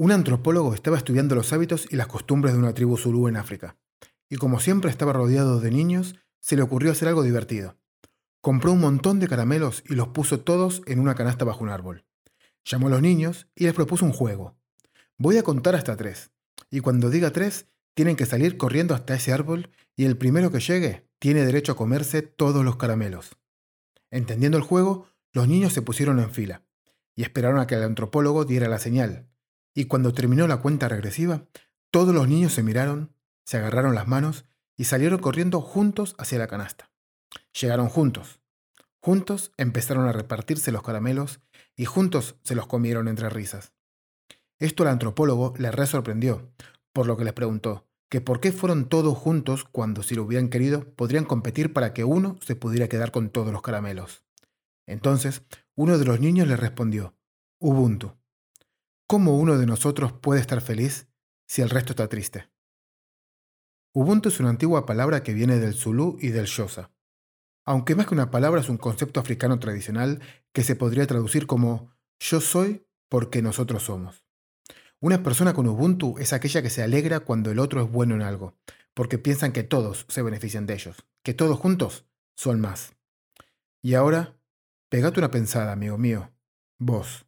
Un antropólogo estaba estudiando los hábitos y las costumbres de una tribu zulú en África, y como siempre estaba rodeado de niños, se le ocurrió hacer algo divertido. Compró un montón de caramelos y los puso todos en una canasta bajo un árbol. Llamó a los niños y les propuso un juego. Voy a contar hasta tres, y cuando diga tres, tienen que salir corriendo hasta ese árbol y el primero que llegue tiene derecho a comerse todos los caramelos. Entendiendo el juego, los niños se pusieron en fila y esperaron a que el antropólogo diera la señal, y cuando terminó la cuenta regresiva, todos los niños se miraron, se agarraron las manos y salieron corriendo juntos hacia la canasta. Llegaron juntos. Juntos empezaron a repartirse los caramelos y juntos se los comieron entre risas. Esto al antropólogo le re sorprendió, por lo que les preguntó que por qué fueron todos juntos cuando si lo hubieran querido podrían competir para que uno se pudiera quedar con todos los caramelos. Entonces, uno de los niños le respondió, Ubuntu. ¿Cómo uno de nosotros puede estar feliz si el resto está triste? Ubuntu es una antigua palabra que viene del Zulu y del Xhosa. Aunque más que una palabra es un concepto africano tradicional que se podría traducir como yo soy porque nosotros somos. Una persona con Ubuntu es aquella que se alegra cuando el otro es bueno en algo, porque piensan que todos se benefician de ellos, que todos juntos son más. Y ahora, pegate una pensada, amigo mío. Vos.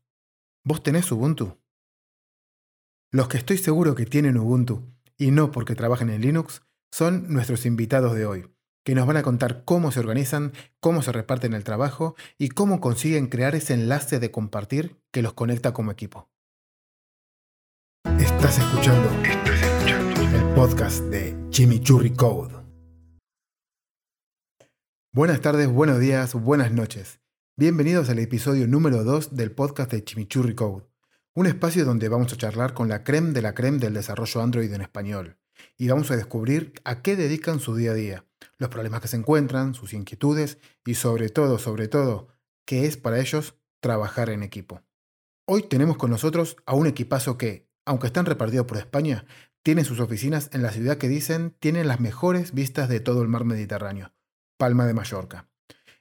¿Vos tenés Ubuntu? Los que estoy seguro que tienen Ubuntu, y no porque trabajen en Linux, son nuestros invitados de hoy, que nos van a contar cómo se organizan, cómo se reparten el trabajo y cómo consiguen crear ese enlace de compartir que los conecta como equipo. Estás escuchando, el podcast de Chimichurri Code. Buenas tardes, buenos días, buenas noches. Bienvenidos al episodio número 2 del podcast de Chimichurri Code un espacio donde vamos a charlar con la creme de la creme del desarrollo Android en español y vamos a descubrir a qué dedican su día a día, los problemas que se encuentran, sus inquietudes y sobre todo, sobre todo, qué es para ellos trabajar en equipo. Hoy tenemos con nosotros a un equipazo que, aunque están repartidos por España, tiene sus oficinas en la ciudad que dicen tienen las mejores vistas de todo el mar Mediterráneo, Palma de Mallorca.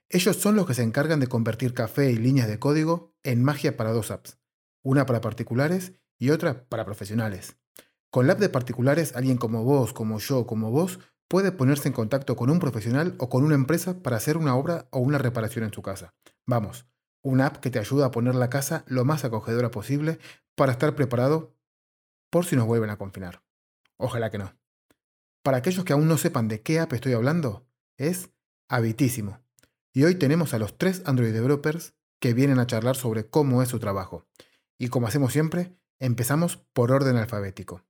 Ellos son los que se encargan de convertir café y líneas de código en magia para dos apps una para particulares y otra para profesionales. Con la app de particulares, alguien como vos, como yo, como vos, puede ponerse en contacto con un profesional o con una empresa para hacer una obra o una reparación en su casa. Vamos, una app que te ayuda a poner la casa lo más acogedora posible para estar preparado por si nos vuelven a confinar. Ojalá que no. Para aquellos que aún no sepan de qué app estoy hablando, es Habitísimo. Y hoy tenemos a los tres Android developers que vienen a charlar sobre cómo es su trabajo. Y como hacemos siempre, empezamos por orden alfabético.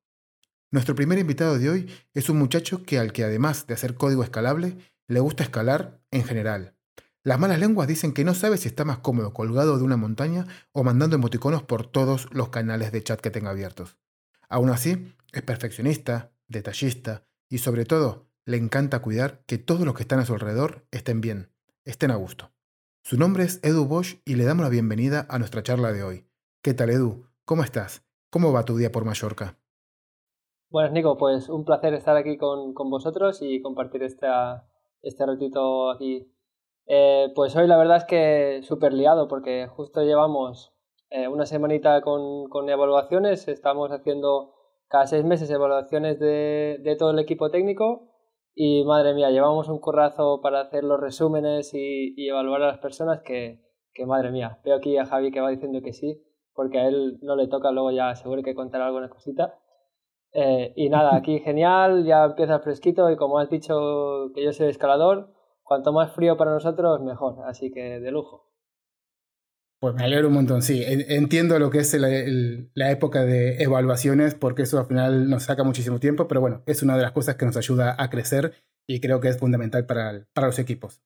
Nuestro primer invitado de hoy es un muchacho que al que además de hacer código escalable, le gusta escalar en general. Las malas lenguas dicen que no sabe si está más cómodo colgado de una montaña o mandando emoticonos por todos los canales de chat que tenga abiertos. Aún así, es perfeccionista, detallista y sobre todo le encanta cuidar que todos los que están a su alrededor estén bien, estén a gusto. Su nombre es Edu Bosch y le damos la bienvenida a nuestra charla de hoy. ¿Qué tal, Edu? ¿Cómo estás? ¿Cómo va tu día por Mallorca? Buenas, Nico. Pues un placer estar aquí con, vosotros y compartir esta, este ratito aquí. Eh, pues hoy la verdad es que súper liado porque justo llevamos eh, una semanita con, con, evaluaciones. Estamos haciendo cada seis meses evaluaciones de, de, todo el equipo técnico y madre mía, llevamos un currazo para hacer los resúmenes y, y evaluar a las personas que, que madre mía. Veo aquí a Javi que va diciendo que sí porque a él no le toca, luego ya seguro que contará alguna cosita. Eh, y nada, aquí genial, ya empieza fresquito y como has dicho que yo soy escalador, cuanto más frío para nosotros, mejor, así que de lujo. Pues me alegro un montón, sí. Entiendo lo que es la época de evaluaciones, porque eso al final nos saca muchísimo tiempo, pero bueno, es una de las cosas que nos ayuda a crecer y creo que es fundamental para, para los equipos.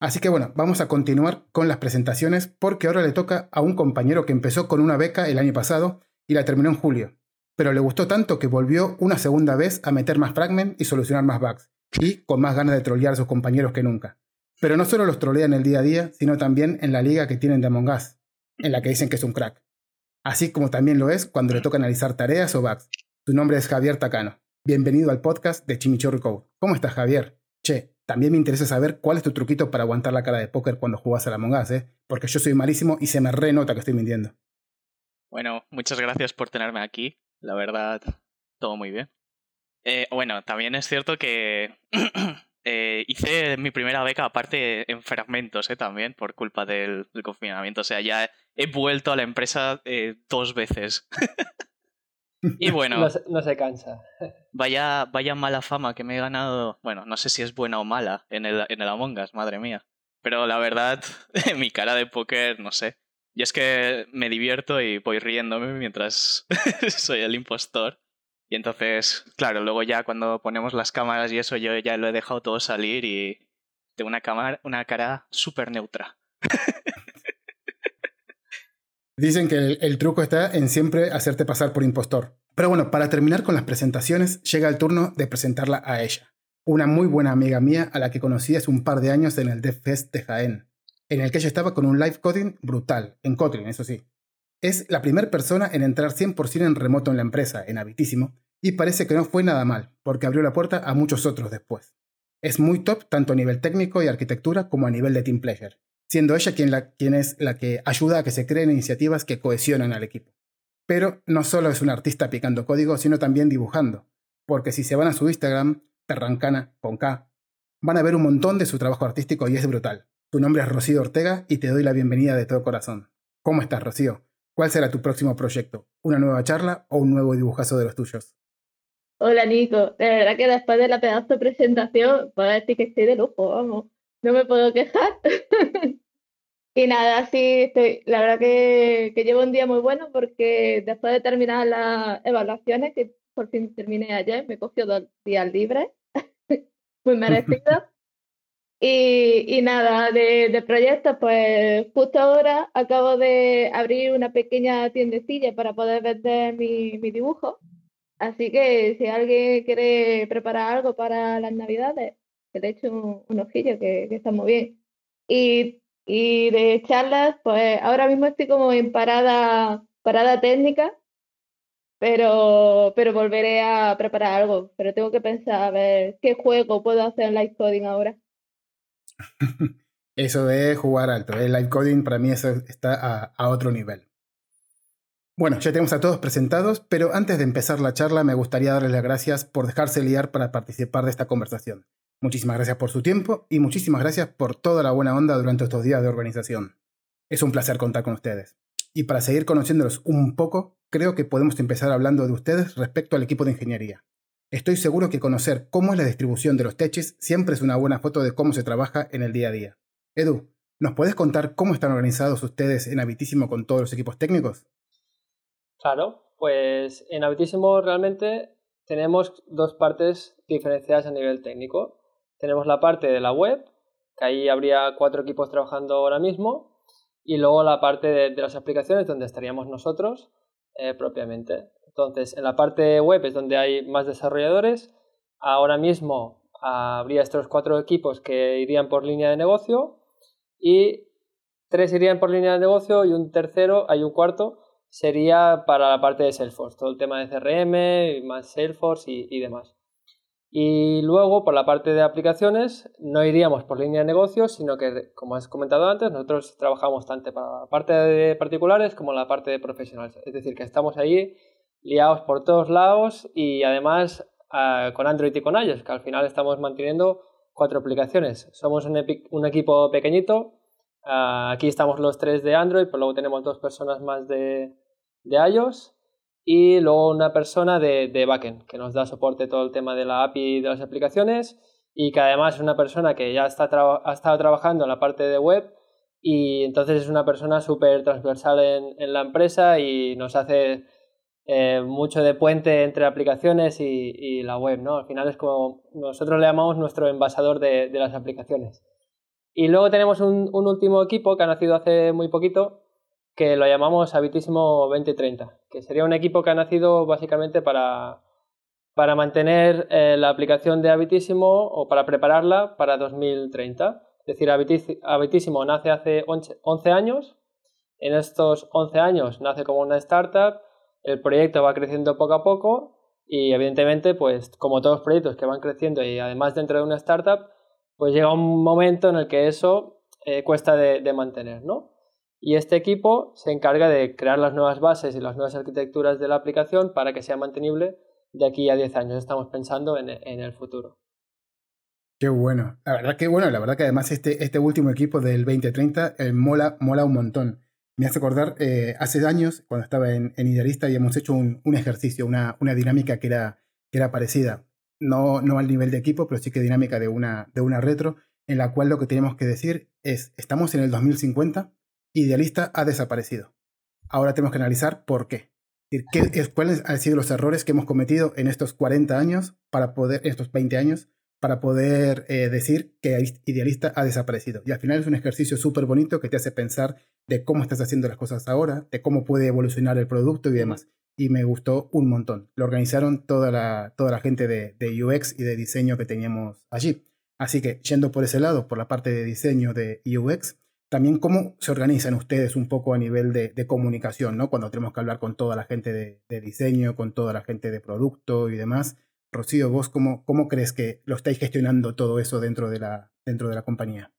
Así que bueno, vamos a continuar con las presentaciones porque ahora le toca a un compañero que empezó con una beca el año pasado y la terminó en julio. Pero le gustó tanto que volvió una segunda vez a meter más fragment y solucionar más bugs. Y con más ganas de trolear a sus compañeros que nunca. Pero no solo los trolean el día a día, sino también en la liga que tienen de Among Us, en la que dicen que es un crack. Así como también lo es cuando le toca analizar tareas o bugs. Su nombre es Javier Tacano. Bienvenido al podcast de Chimichurri Code. ¿Cómo estás, Javier? Che, también me interesa saber cuál es tu truquito para aguantar la cara de póker cuando jugas a la Among ¿eh? Porque yo soy malísimo y se me renota que estoy mintiendo. Bueno, muchas gracias por tenerme aquí. La verdad, todo muy bien. Eh, bueno, también es cierto que eh, hice mi primera beca aparte en fragmentos eh, también por culpa del, confinamiento. O sea, ya he vuelto a la empresa eh, dos veces. Y bueno. No se, cansa. Vaya, vaya mala fama que me he ganado. Bueno, no sé si es buena o mala en el, en el Among Us, madre mía. Pero la verdad, mi cara de póker, no sé. Y es que me divierto y voy riéndome mientras soy el impostor. Y entonces, claro, luego ya cuando ponemos las cámaras y eso, yo ya lo he dejado todo salir y tengo una, cámara, una cara súper neutra. Dicen que el, truco está en siempre hacerte pasar por impostor. Pero bueno, para terminar con las presentaciones, llega el turno de presentarla a ella. Una muy buena amiga mía a la que conocí hace un par de años en el DevFest de Jaén, en el que ella estaba con un live coding brutal, en Kotlin, eso sí. Es la primera persona en entrar 100% en remoto en la empresa, en Habitísimo, y parece que no fue nada mal, porque abrió la puerta a muchos otros después. Es muy top tanto a nivel técnico y arquitectura como a nivel de team pleasure siendo ella quien, es la que ayuda a que se creen iniciativas que cohesionan al equipo. Pero no solo es una artista picando código, sino también dibujando, porque si se van a su Instagram, Perrancana con K, van a ver un montón de su trabajo artístico y es brutal. Tu nombre es Rocío Ortega y te doy la bienvenida de todo corazón. ¿Cómo estás, Rocío? ¿Cuál será tu próximo proyecto? ¿Una nueva charla o un nuevo dibujazo de los tuyos? Hola, Nico. De verdad que después de la pedazo de presentación, puedo decir que estoy de lujo, vamos no me puedo quejar. y nada, sí, estoy, la verdad que, llevo un día muy bueno porque después de terminar las evaluaciones, que por fin terminé ayer, me cogió dos días libres, muy merecido. Y, y, nada, de, de proyectos, pues justo ahora acabo de abrir una pequeña tiendecilla para poder vender mi, mi dibujo. Así que si alguien quiere preparar algo para las navidades, que de hecho un, ojillo que, está muy bien. Y, de charlas, pues ahora mismo estoy como en parada, parada técnica, pero, pero volveré a preparar algo. Pero tengo que pensar a ver qué juego puedo hacer en live coding ahora. eso de jugar alto, el live coding para mí está a, a otro nivel. Bueno, ya tenemos a todos presentados, pero antes de empezar la charla me gustaría darles las gracias por dejarse liar para participar de esta conversación. Muchísimas gracias por su tiempo y muchísimas gracias por toda la buena onda durante estos días de organización. Es un placer contar con ustedes. Y para seguir conociéndolos un poco, creo que podemos empezar hablando de ustedes respecto al equipo de ingeniería. Estoy seguro que conocer cómo es la distribución de los teches siempre es una buena foto de cómo se trabaja en el día a día. Edu, ¿nos puedes contar cómo están organizados ustedes en Habitísimo con todos los equipos técnicos? Claro, pues en Habitísimo realmente tenemos dos partes diferenciadas a nivel técnico. Tenemos la parte de la web, que ahí habría cuatro equipos trabajando ahora mismo, y luego la parte de, las aplicaciones, donde estaríamos nosotros eh, propiamente. Entonces, en la parte web es donde hay más desarrolladores. Ahora mismo habría estos cuatro equipos que irían por línea de negocio y tres irían por línea de negocio y un tercero, hay un cuarto, sería para la parte de Salesforce, todo el tema de CRM, más Salesforce y demás. Y luego, por la parte de aplicaciones, no iríamos por línea de negocio, sino que, como has comentado antes, nosotros trabajamos tanto para la parte de particulares como la parte de profesionales. Es decir, que estamos ahí liados por todos lados y además ah, con Android y con iOS, que al final estamos manteniendo cuatro aplicaciones. Somos un, un equipo pequeñito. Ah, aquí estamos los tres de Android, pero luego tenemos dos personas más de, de iOS y luego una persona de, de backend que nos da soporte todo el tema de la API de las aplicaciones y que además es una persona que ya está ha estado trabajando en la parte de web y entonces es una persona súper transversal en, la empresa y nos hace eh, mucho de puente entre aplicaciones y, y, la web, ¿no? Al final es como nosotros le llamamos nuestro envasador de, de las aplicaciones. Y luego tenemos un, un último equipo que ha nacido hace muy poquito, que lo llamamos Habitísimo 2030, que sería un equipo que ha nacido básicamente para, para mantener eh, la aplicación de Habitísimo o para prepararla para 2030. Es decir, Habitísimo nace hace 11 años, en estos 11 años nace como una startup, el proyecto va creciendo poco a poco Y evidentemente, pues como todos los proyectos que van creciendo y además dentro de una startup, pues llega un momento en el que eso eh, cuesta de, de, mantener, ¿no? Y este equipo se encarga de crear las nuevas bases y las nuevas arquitecturas de la aplicación para que sea mantenible de aquí a 10 años. Estamos pensando en, el futuro. Qué bueno. La verdad que bueno, la verdad que además este, este último equipo del 2030 eh, mola, mola un montón. Me hace acordar, eh, hace años, cuando estaba en, en Idealista, habíamos hecho un, un ejercicio, una, una, dinámica que era, que era parecida. No, no al nivel de equipo, pero sí que dinámica de una, de una retro, en la cual lo que tenemos que decir es, estamos en el 2050, Idealista ha desaparecido. Ahora tenemos que analizar por qué. ¿Qué, ¿Cuáles han sido los errores que hemos cometido en estos 40 años, para poder, estos 20 años, para poder eh, decir que Idealista ha desaparecido? Y al final es un ejercicio súper bonito que te hace pensar de cómo estás haciendo las cosas ahora, de cómo puede evolucionar el producto y demás. Y me gustó un montón. Lo organizaron toda la, toda la gente de, de UX y de diseño que teníamos allí. Así que yendo por ese lado, por la parte de diseño de UX, también cómo se organizan ustedes un poco a nivel de, comunicación, ¿no? Cuando tenemos que hablar con toda la gente de, diseño, con toda la gente de producto y demás. Rocío, vos cómo, cómo crees que lo estáis gestionando todo eso dentro de la, dentro de la compañía?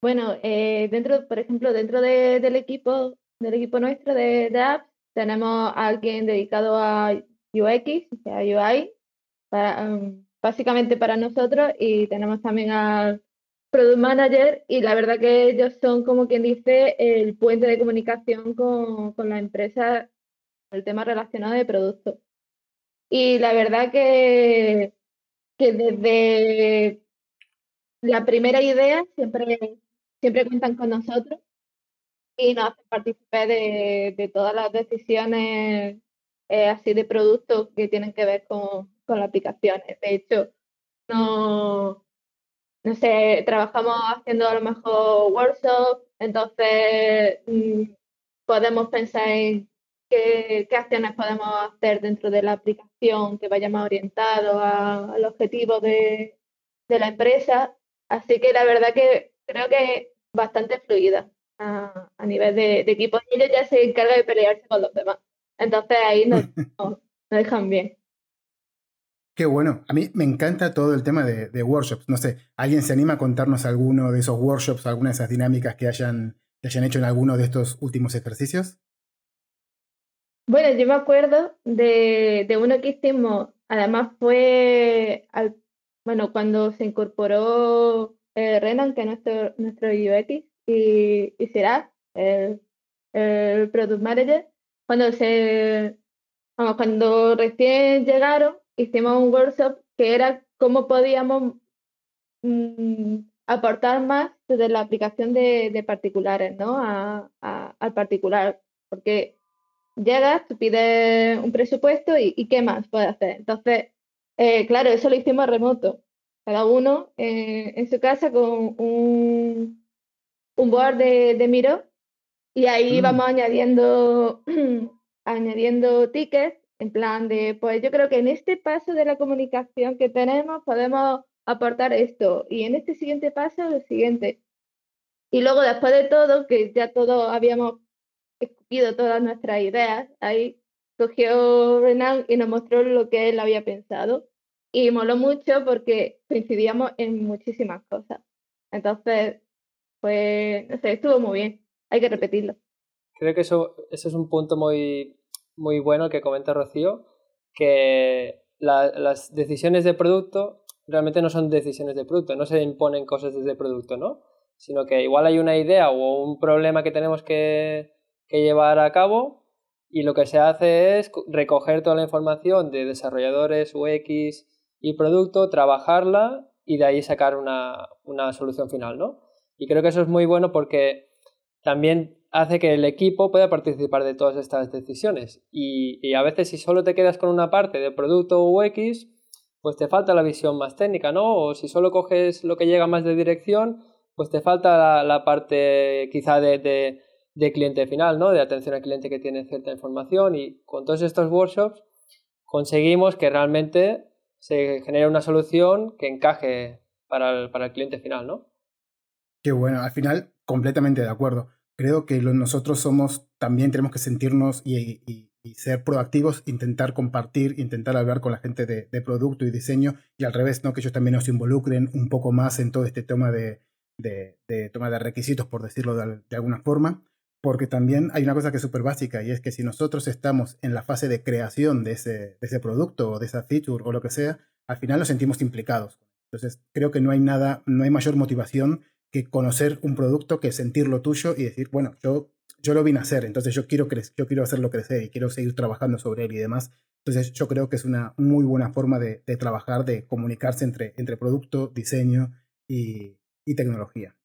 Bueno, eh, dentro, por ejemplo, dentro del equipo, del equipo nuestro de, de apps, tenemos a alguien dedicado a UX, a UI, um, básicamente para nosotros, y tenemos también al Product Manager, y la verdad que ellos son, como quien dice, el puente de comunicación con, con la empresa, el tema relacionado de producto. Y la verdad que, que desde la primera idea siempre, siempre cuentan con nosotros y nos hacen participar de, de todas las decisiones eh, así de productos que tienen que ver con, con las aplicaciones. De hecho, no, no sé, trabajamos haciendo a lo mejor workshops, entonces mm, podemos pensar en qué, qué, acciones podemos hacer dentro de la aplicación que vaya más orientado a, al objetivo de, de, la empresa. Así que la verdad que creo que bastante fluida a, a nivel de, de, equipo. Y ellos ya se encargan de pelearse con los demás. Entonces ahí nos, nos, nos dejan bien. Qué bueno. A mí me encanta todo el tema de, workshops. No sé, ¿alguien se anima a contarnos alguno de esos workshops, alguna de esas dinámicas que hayan, que hayan hecho en alguno de estos últimos ejercicios? Bueno, yo me acuerdo de, de uno que hicimos, además fue, al, bueno, cuando se incorporó eh, Renan, que es nuestro, nuestro UX, y, y será el, el Product Manager, cuando se, cuando recién llegaron, hicimos un workshop que era cómo podíamos mmm, aportar más desde la aplicación de, de particulares, ¿no? A, a, al particular, porque llegas, tú pides un presupuesto y, y ¿qué más puedes hacer? Entonces, eh, claro, eso lo hicimos remoto, cada uno eh, en su casa con un, un board de, de Miro y ahí mm. vamos añadiendo, añadiendo tickets en plan de, pues yo creo que en este paso de la comunicación que tenemos podemos aportar esto y en este siguiente paso lo siguiente. Y luego después de todo, que ya todos habíamos escupido todas nuestras ideas, ahí cogió Renan y nos mostró lo que él había pensado. Y moló mucho porque coincidíamos en muchísimas cosas. Entonces, pues, no sé, estuvo muy bien. Hay que repetirlo. Creo que eso, eso es un punto muy muy bueno que comenta Rocío, que la, las decisiones de producto realmente no son decisiones de producto, no se imponen cosas desde producto, ¿no? Sino que igual hay una idea o un problema que tenemos que, que llevar a cabo y lo que se hace es recoger toda la información de desarrolladores, UX y producto, trabajarla y de ahí sacar una, una solución final, ¿no? Y creo que eso es muy bueno porque también hace que el equipo pueda participar de todas estas decisiones. Y, a veces si solo te quedas con una parte de producto UX, pues te falta la visión más técnica, ¿no? O si solo coges lo que llega más de dirección, pues te falta la, la parte quizá de, de, de, cliente final, ¿no? De atención al cliente que tiene cierta información. Y con todos estos workshops conseguimos que realmente se genere una solución que encaje para el, para el cliente final, ¿no? Qué bueno, al final completamente de acuerdo creo que nosotros somos, también tenemos que sentirnos y, y, ser proactivos, intentar compartir, intentar hablar con la gente de, producto y diseño y al revés, ¿no? que ellos también nos involucren un poco más en todo este tema de, toma de requisitos, por decirlo de, alguna forma, porque también hay una cosa que es súper básica y es que si nosotros estamos en la fase de creación de ese, de ese producto o de esa feature o lo que sea, al final nos sentimos implicados. Entonces, creo que no hay nada, no hay mayor motivación que conocer un producto, que sentirlo tuyo y decir, bueno, yo yo lo vine a hacer, entonces yo quiero, yo quiero hacerlo crecer y quiero seguir trabajando sobre él y demás. Entonces yo creo que es una muy buena forma de, trabajar, de comunicarse entre, entre producto, diseño y, tecnología.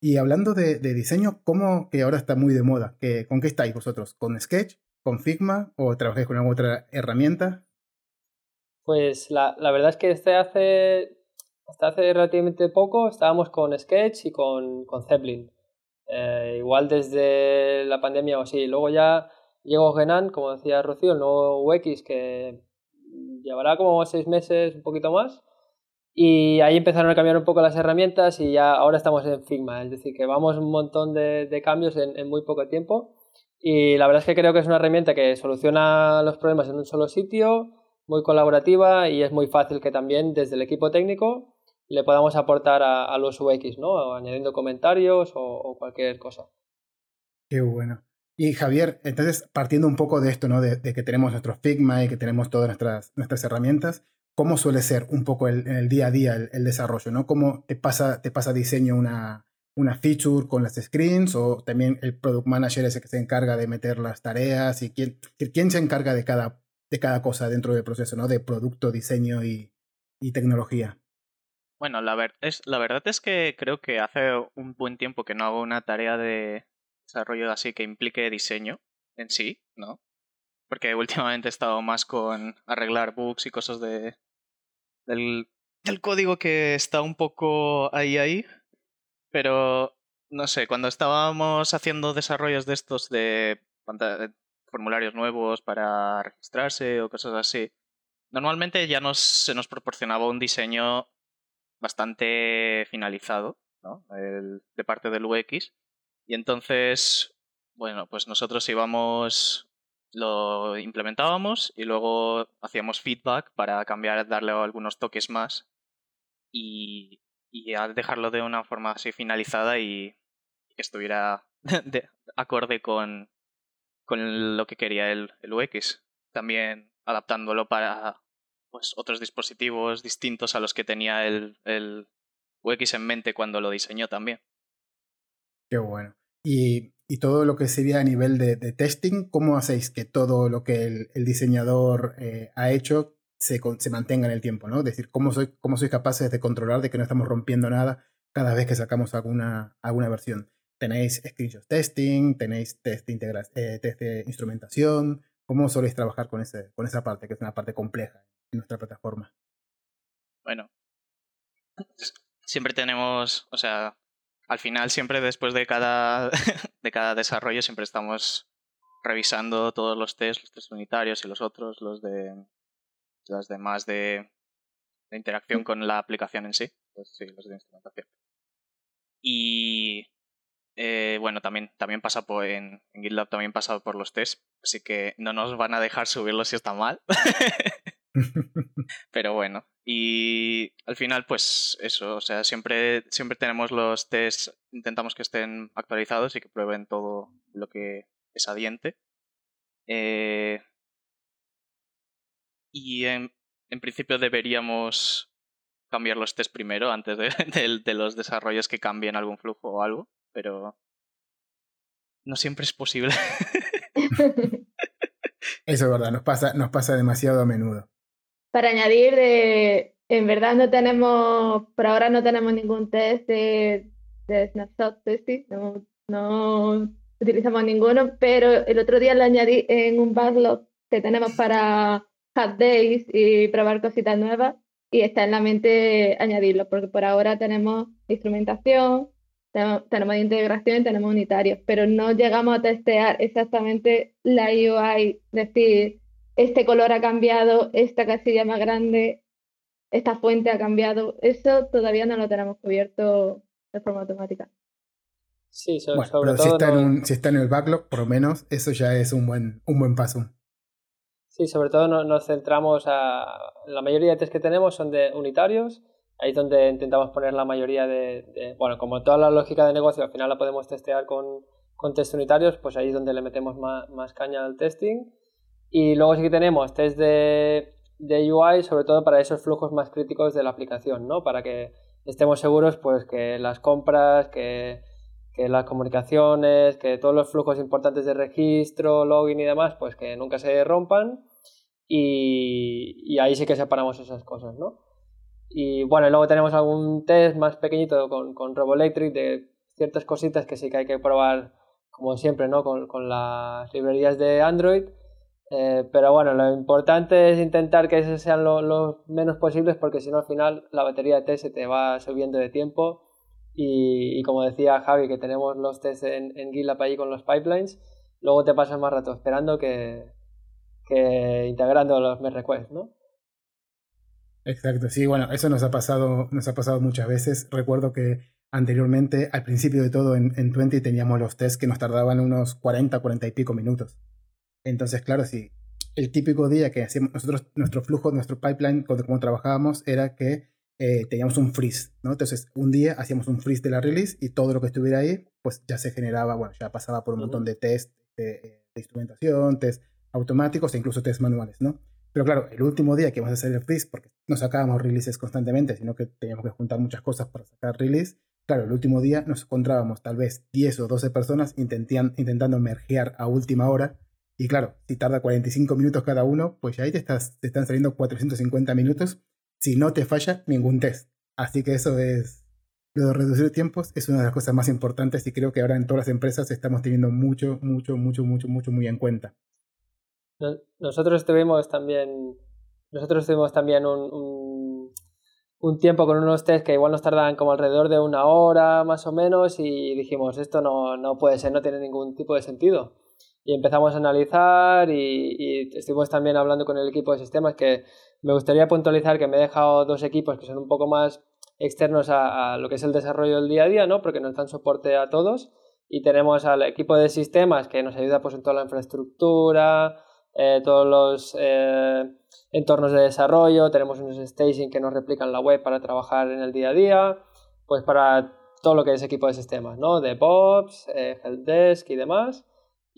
Y hablando de, diseño, ¿cómo que ahora está muy de moda? ¿Con qué estáis vosotros? ¿Con Sketch? ¿Con Figma? ¿O trabajáis con alguna otra herramienta? Pues la, verdad es que este hace, hasta hace relativamente poco estábamos con Sketch y con, con Zeppelin. Eh, igual desde la pandemia o así. Luego ya llegó Genan, como decía Rocío, el nuevo UX que llevará como seis meses, un poquito más. Y ahí empezaron a cambiar un poco las herramientas y ya ahora estamos en Figma. Es decir, que vamos un montón de, cambios en, en, muy poco tiempo. Y la verdad es que creo que es una herramienta que soluciona los problemas en un solo sitio, muy colaborativa y es muy fácil que también desde el equipo técnico le podamos aportar a, los UX, ¿no? añadiendo comentarios o, cualquier cosa. Qué bueno. Y Javier, entonces, partiendo un poco de esto, ¿no? De, que tenemos nuestro Figma y que tenemos todas nuestras, nuestras herramientas, ¿cómo suele ser un poco el, en el día a día el, desarrollo, ¿no? ¿Cómo te pasa, te pasa diseño una, una feature con las screens o también el product manager ese que se encarga de meter las tareas y quién, quién se encarga de cada, de cada cosa dentro del proceso, ¿no? De producto, diseño y, y tecnología. Bueno, la, ver es, la verdad es que creo que hace un buen tiempo que no hago una tarea de desarrollo así que implique diseño en sí, ¿no? Porque últimamente he estado más con arreglar bugs y cosas de del, del código que está un poco ahí ahí. Pero no sé, cuando estábamos haciendo desarrollos de estos de formularios nuevos para registrarse o cosas así, normalmente ya nos, se nos proporcionaba un diseño bastante finalizado, ¿no? de parte del UX. Y entonces, bueno, pues nosotros íbamos, lo implementábamos y luego hacíamos feedback para cambiar, darle algunos toques más y, y dejarlo de una forma así finalizada y que estuviera de, acorde con, con lo que quería el, el UX. También adaptándolo para pues, otros dispositivos distintos a los que tenía el, el UX en mente cuando lo diseñó también. Qué bueno. Y, y todo lo que sería a nivel de, testing, ¿cómo hacéis que todo lo que el, el diseñador eh, ha hecho se, se, mantenga en el tiempo? ¿no? Es decir, ¿cómo, soy, ¿cómo sois capaces de controlar de que no estamos rompiendo nada cada vez que sacamos alguna, alguna versión? ¿Tenéis screenshot testing? ¿Tenéis test de, eh, test de instrumentación? ¿Cómo soléis trabajar con, ese, con esa parte, que es una parte compleja? En nuestra plataforma. Bueno, siempre tenemos, o sea, al final siempre después de cada, de cada desarrollo siempre estamos revisando todos los tests, los test unitarios y los otros, los de las demás de, interacción con la aplicación en sí, pues sí, los de instrumentación. Y eh, bueno, también, también pasa por en, en, GitLab también pasa por los tests, así que no nos van a dejar subirlo si está mal. Pero bueno, y al final, pues eso, o sea, siempre, siempre tenemos los tests, intentamos que estén actualizados y que prueben todo lo que es adiente. Eh, y en, en, principio deberíamos cambiar los tests primero antes de, de, los desarrollos que cambien algún flujo o algo, pero no siempre es posible. Eso es verdad, nos pasa, nos pasa demasiado a menudo para añadir, de, en verdad no tenemos, por ahora no tenemos ningún test de, de snapshot testing, no, no utilizamos ninguno, pero el otro día lo añadí en un backlog que tenemos para Hot Days y probar cositas nuevas y está en la mente añadirlo, porque por ahora tenemos instrumentación, tenemos, tenemos integración y tenemos unitarios, pero no llegamos a testear exactamente la UI, decir, este color ha cambiado, esta casilla más grande, esta fuente ha cambiado. Eso todavía no lo tenemos cubierto de forma automática. Sí, sobre, pero si, está en si, está en el backlog, por lo menos, eso ya es un buen, un buen paso. Sí, sobre todo nos centramos a... La mayoría de test que tenemos son de unitarios, ahí es donde intentamos poner la mayoría de... bueno, como toda la lógica de negocio al final la podemos testear con, con test unitarios, pues ahí es donde le metemos más, más caña al testing. Y luego sí que tenemos test de, de UI, sobre todo para esos flujos más críticos de la aplicación, ¿no? Para que estemos seguros pues que las compras, que que las comunicaciones, que todos los flujos importantes de registro, login y demás, pues que nunca se rompan y, ahí sí que separamos esas cosas, ¿no? Y bueno, luego tenemos algún test más pequeñito con, con RoboElectric de ciertas cositas que sí que hay que probar, como siempre, ¿no? Con, con las librerías de Android. Eh, pero bueno, lo importante es intentar que esos sean lo, lo menos posibles porque si no al final la batería de test se te va subiendo de tiempo y, como decía Javi, que tenemos los tests en, en GitLab ahí con los pipelines, luego te pasas más rato esperando que, que integrando los merge requests, ¿no? Exacto, sí, bueno, eso nos ha pasado, nos ha pasado muchas veces. Recuerdo que anteriormente, al principio de todo, en, en 20 teníamos los tests que nos tardaban unos 40, 40 y pico minutos. Entonces, claro, sí, el típico día que hacíamos nosotros, nuestro flujo, nuestro pipeline, como trabajábamos, era que eh, teníamos un freeze, ¿no? Entonces, un día hacíamos un freeze de la release y todo lo que estuviera ahí, pues ya se generaba, bueno, ya pasaba por un montón de test de, instrumentación, test automáticos e incluso test manuales, ¿no? Pero claro, el último día que vamos a hacer el freeze, porque no sacábamos releases constantemente, sino que teníamos que juntar muchas cosas para sacar release, claro, el último día nos encontrábamos tal vez 10 o 12 personas intentando mergear a última hora. Y claro, si tarda 45 minutos cada uno, pues ahí te, estás, te están saliendo 450 minutos si no te falla ningún test. Así que eso es, lo de reducir tiempos es una de las cosas más importantes y creo que ahora en todas las empresas estamos teniendo mucho, mucho, mucho, mucho, mucho, muy en cuenta. Nosotros tuvimos también, nosotros tuvimos también un, un, tiempo con unos test que igual nos tardaban como alrededor de una hora más o menos y dijimos esto no, no puede ser, no tiene ningún tipo de sentido. Y empezamos a analizar y, y estuvimos también hablando con el equipo de sistemas que me gustaría puntualizar que me he dejado dos equipos que son un poco más externos a, lo que es el desarrollo del día a día, ¿no? porque nos dan soporte a todos. Y tenemos al equipo de sistemas que nos ayuda pues, en toda la infraestructura, eh, todos los eh, entornos de desarrollo, tenemos unos staging que nos replican la web para trabajar en el día a día, pues para todo lo que es equipo de sistemas, ¿no? DevOps, eh, Helpdesk y demás.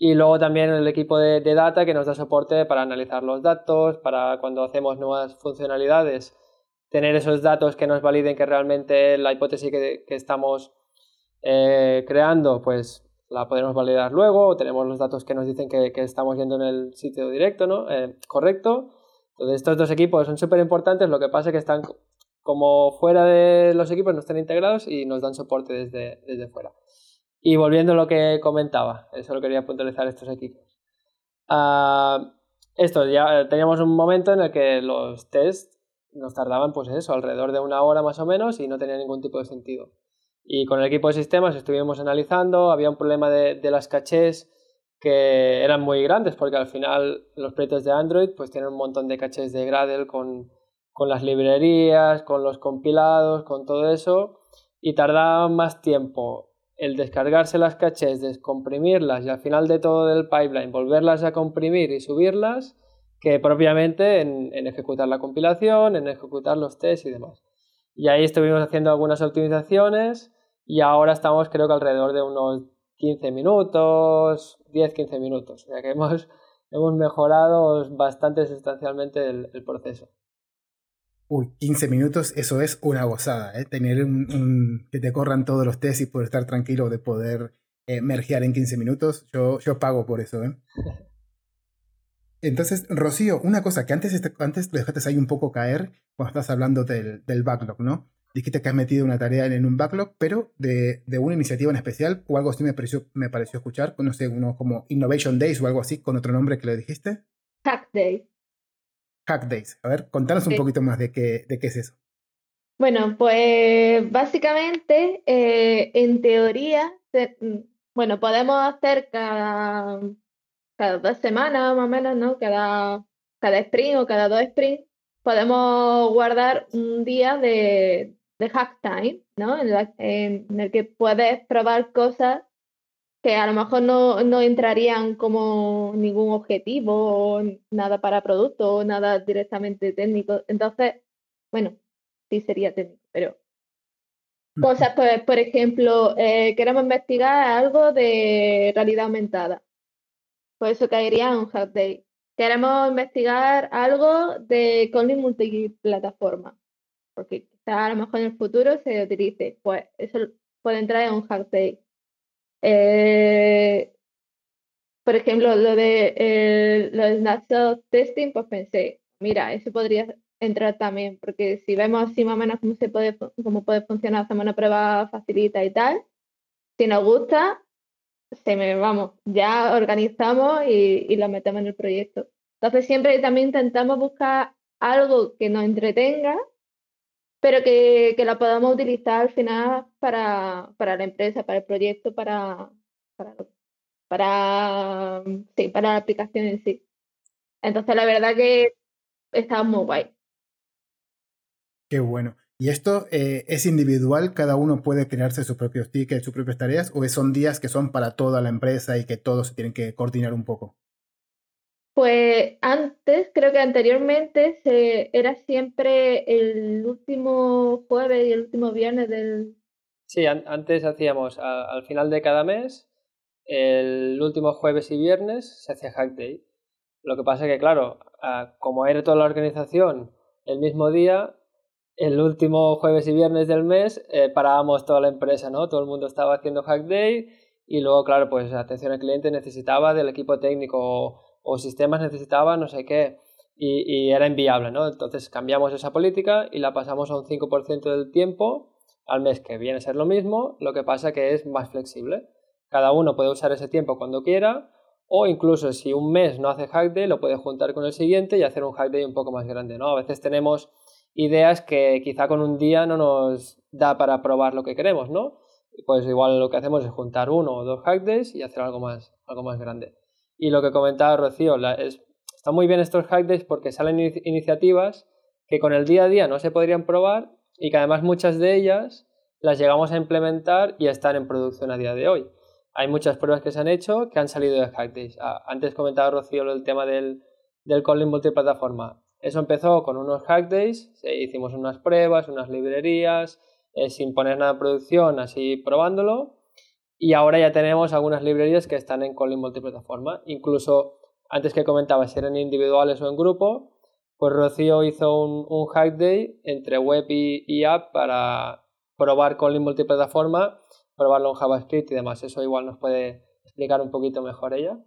Y luego también el equipo de, data que nos da soporte para analizar los datos, para cuando hacemos nuevas funcionalidades, tener esos datos que nos validen que realmente la hipótesis que, estamos eh, creando, pues la podemos validar luego, o tenemos los datos que nos dicen que, estamos yendo en el sitio directo, ¿no? Eh, correcto. Entonces estos dos equipos son súper importantes, lo que pasa es que están como fuera de los equipos, no están integrados y nos dan soporte desde, desde fuera. Y volviendo a lo que comentaba, eso lo quería puntualizar estos equipos. Uh, esto, ya teníamos un momento en el que los tests nos tardaban, pues eso, alrededor de una hora más o menos y no tenía ningún tipo de sentido. Y con el equipo de sistemas estuvimos analizando, había un problema de, de las cachés que eran muy grandes porque al final los proyectos de Android pues tienen un montón de cachés de Gradle con, con las librerías, con los compilados, con todo eso y tardaban más tiempo el descargarse las cachés, descomprimirlas y al final de todo el pipeline volverlas a comprimir y subirlas, que propiamente en, ejecutar la compilación, en ejecutar los tests y demás. Y ahí estuvimos haciendo algunas optimizaciones y ahora estamos creo que alrededor de unos 15 minutos, 10-15 minutos. O sea que hemos, hemos mejorado bastante sustancialmente el proceso. Uy, 15 minutos, eso es una gozada, ¿eh? Tener un, que te corran todos los tests y poder estar tranquilo de poder eh, mergear en 15 minutos, yo, yo pago por eso, ¿eh? Entonces, Rocío, una cosa que antes, antes dejaste ahí un poco caer cuando estás hablando del, del backlog, ¿no? Dijiste que has metido una tarea en un backlog, pero de, de, una iniciativa en especial o algo así me pareció, me pareció escuchar, no sé, uno como Innovation Days o algo así, con otro nombre que le dijiste. Hack Day. Hack Days. A ver, contanos un poquito más de qué, de qué es eso. Bueno, pues básicamente, eh, en teoría, mm, bueno, podemos hacer cada, cada dos semanas más o menos, ¿no? Cada, cada sprint o cada dos sprints, podemos guardar un día de, de hack time, ¿no? En, en, el que puedes probar cosas que a lo mejor no, no entrarían como ningún objetivo o nada para producto o nada directamente técnico. Entonces, bueno, sí sería técnico, pero cosas, pues, por ejemplo, eh, queremos investigar algo de realidad aumentada. Por eso caería en un Hack Day. Queremos investigar algo de calling multiplataforma, porque quizá a lo mejor en el futuro se utilice. Pues eso puede entrar en un Hack Day. Eh, por ejemplo, lo de eh, lo testing, pues pensé, mira, eso podría entrar también, porque si vemos así más o menos cómo se puede, cómo puede funcionar, hacemos una prueba facilita y tal. Si nos gusta, se me vamos, ya organizamos y, y lo metemos en el proyecto. Entonces siempre también intentamos buscar algo que nos entretenga, pero que, que la podamos utilizar al final para, para la empresa, para el proyecto, para, para, para, sí, para la aplicación en sí. Entonces la verdad que está muy guay. Qué bueno. ¿Y esto eh, es individual? ¿Cada uno puede crearse sus propios tickets, sus propias tareas? ¿O son días que son para toda la empresa y que todos se tienen que coordinar un poco? Pues antes, creo que anteriormente se, era siempre el último jueves y el último viernes del... Sí, antes hacíamos al final de cada mes, el último jueves y viernes se hacía Hack Day. Lo que pasa es que, claro, como era toda la organización el mismo día, el último jueves y viernes del mes eh, parábamos toda la empresa, ¿no? Todo el mundo estaba haciendo Hack Day y luego, claro, pues atención al cliente necesitaba del equipo técnico o, sistemas necesitaba no sé qué y, y, era inviable, ¿no? Entonces cambiamos esa política y la pasamos a un 5% del tiempo al mes, que viene a ser lo mismo, lo que pasa que es más flexible. Cada uno puede usar ese tiempo cuando quiera o incluso si un mes no hace Hack Day, lo puede juntar con el siguiente y hacer un Hack Day un poco más grande, ¿no? A veces tenemos ideas que quizá con un día no nos da para probar lo que queremos, ¿no? Pues igual lo que hacemos es juntar uno o dos hack days y hacer algo más, algo más grande. Y lo que comentaba Rocío, la, es, está muy bien estos hack days porque salen iniciativas que con el día a día no se podrían probar y que además muchas de ellas las llegamos a implementar y están en producción a día de hoy. Hay muchas pruebas que se han hecho que han salido de hack days. Ah, antes comentaba Rocío el tema del, del calling multiplataforma. Eso empezó con unos hack days, hicimos unas pruebas, unas librerías, eh, sin poner nada en producción, así probándolo. Y ahora ya tenemos algunas librerías que están en calling multiplataforma. Incluso antes que comentaba si eran individuales o en grupo, pues Rocío hizo un, hack day entre web y, app para probar calling multiplataforma, probarlo en JavaScript y demás. Eso igual nos puede explicar un poquito mejor ella.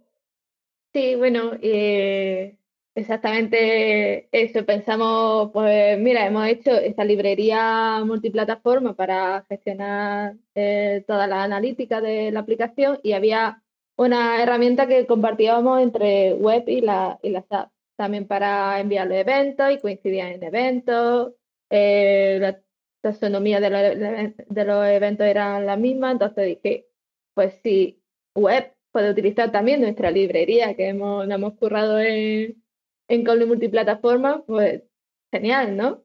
Sí, bueno, eh, Exactamente eso, pensamos, pues mira, hemos hecho esta librería multiplataforma para gestionar eh, toda la analítica de la aplicación y había una herramienta que compartíamos entre web y la, y las apps, también para enviar los eventos y coincidían en eventos, eh, la taxonomía de, de los eventos era la misma, entonces dije, pues sí, web puede utilizar también nuestra librería que hemos, hemos currado en en cable multiplataforma, pues genial, ¿no?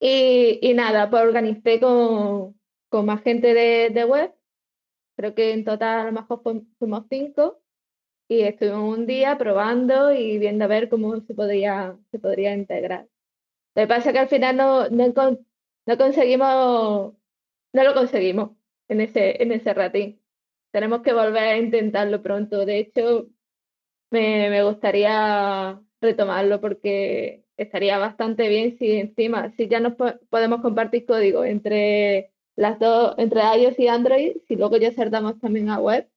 Y, nada, pues organicé con, con más gente de, de, web. Creo que en total a lo mejor fuimos cinco y estuvimos un día probando y viendo a ver cómo se podría, se podría integrar. Lo que pasa es que al final no, no, no conseguimos, no lo conseguimos en ese, en ese ratín. Tenemos que volver a intentarlo pronto. De hecho, me, me gustaría retomarlo porque estaría bastante bien si encima, si ya nos podemos compartir código entre las dos, entre iOS y Android, si luego ya acertamos también a web,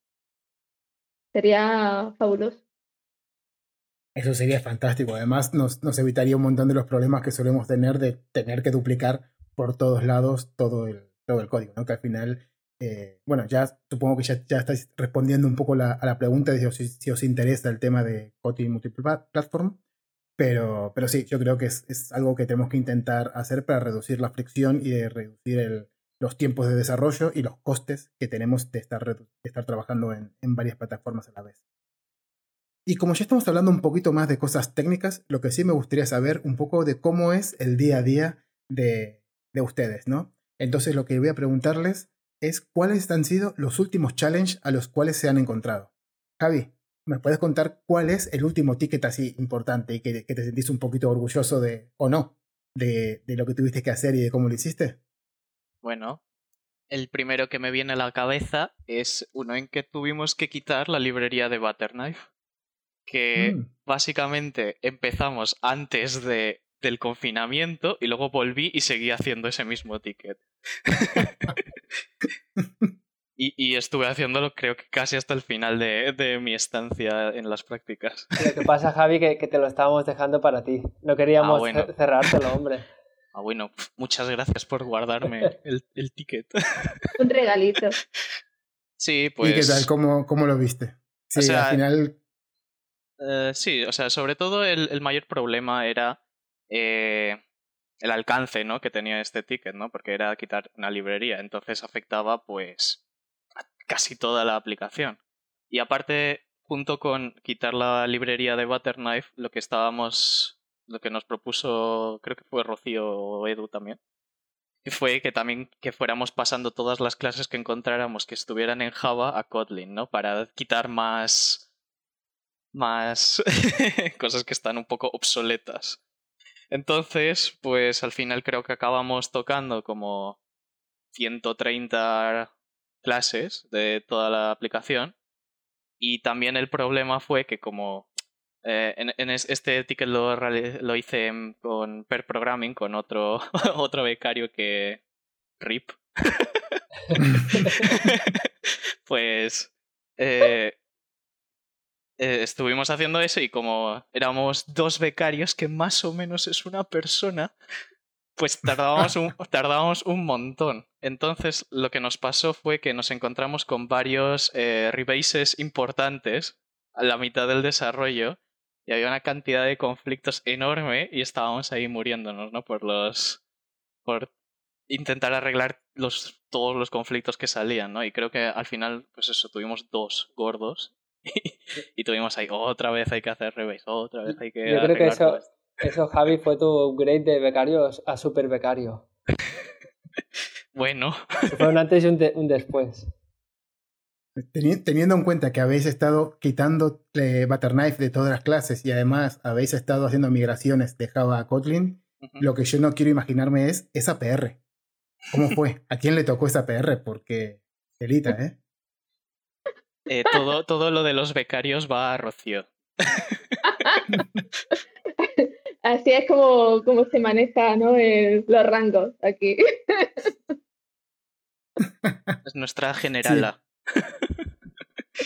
sería fabuloso. Eso sería fantástico. Además, nos, nos, evitaría un montón de los problemas que solemos tener de tener que duplicar por todos lados todo el, todo el código, ¿no? Que al final, eh, bueno, ya supongo que ya, ya estáis respondiendo un poco a la pregunta de si, si, os interesa el tema de Kotlin Multiplatform. Pero, pero sí, yo creo que es, es, algo que tenemos que intentar hacer para reducir la fricción y de reducir el, los tiempos de desarrollo y los costes que tenemos de estar, estar trabajando en, en, varias plataformas a la vez. Y como ya estamos hablando un poquito más de cosas técnicas, lo que sí me gustaría saber un poco de cómo es el día a día de, de ustedes, ¿no? Entonces lo que voy a preguntarles es cuáles han sido los últimos challenges a los cuales se han encontrado. Javi, ¿me puedes contar cuál es el último ticket así importante y que, te sentís un poquito orgulloso de, o no, de, de lo que tuviste que hacer y de cómo lo hiciste? Bueno, el primero que me viene a la cabeza es uno en que tuvimos que quitar la librería de Butterknife. Que mm. básicamente empezamos antes de, del confinamiento y luego volví y seguí haciendo ese mismo ticket. Y, y, estuve haciéndolo creo que casi hasta el final de, de mi estancia en las prácticas. Lo que pasa, Javi, que, que te lo estábamos dejando para ti. No queríamos ah, cerrártelo, hombre. Ah, bueno, muchas gracias por guardarme el, el ticket. Un regalito. Sí, pues. ¿Y qué tal? ¿Cómo, cómo lo viste? Sí, al final. Eh, sí, o sea, sobre todo el, el mayor problema era eh, el alcance ¿no? que tenía este ticket, ¿no? Porque era quitar una librería, entonces afectaba pues a casi toda la aplicación. Y aparte, junto con quitar la librería de Butterknife, lo que estábamos lo que nos propuso, creo que fue Rocío o Edu también, fue que también que fuéramos pasando todas las clases que encontráramos que estuvieran en Java a Kotlin, ¿no? Para quitar más más cosas que están un poco obsoletas. Entonces, pues al final creo que acabamos tocando como 130 clases de toda la aplicación. Y también el problema fue que como eh, en, este ticket lo, lo hice con Per Programming, con otro, otro becario que RIP. pues eh, eh, estuvimos haciendo eso y como éramos dos becarios, que más o menos es una persona, pues tardábamos un, tardábamos un montón. Entonces lo que nos pasó fue que nos encontramos con varios rebases importantes a la mitad del desarrollo y había una cantidad de conflictos enorme y estábamos ahí muriéndonos, ¿no? Por los. por intentar arreglar los, todos los conflictos que salían, ¿no? Y creo que al final, pues eso, tuvimos dos gordos y, tuvimos ahí otra vez hay que hacer revés, otra vez hay que. Yo creo que eso, eso, Javi, fue tu upgrade de becarios a super becario. bueno. Fue un antes y un, un después. Teniendo en cuenta que habéis estado quitando eh, Butterknife de todas las clases y además habéis estado haciendo migraciones de Java a Kotlin, lo que yo no quiero imaginarme es esa PR. ¿Cómo fue? ¿A quién le tocó esa PR? Porque, delita, ¿eh? ¿Eh? todo, todo lo de los becarios va a Rocío. Así es como, como se maneja ¿no? los rangos aquí. Es nuestra generala.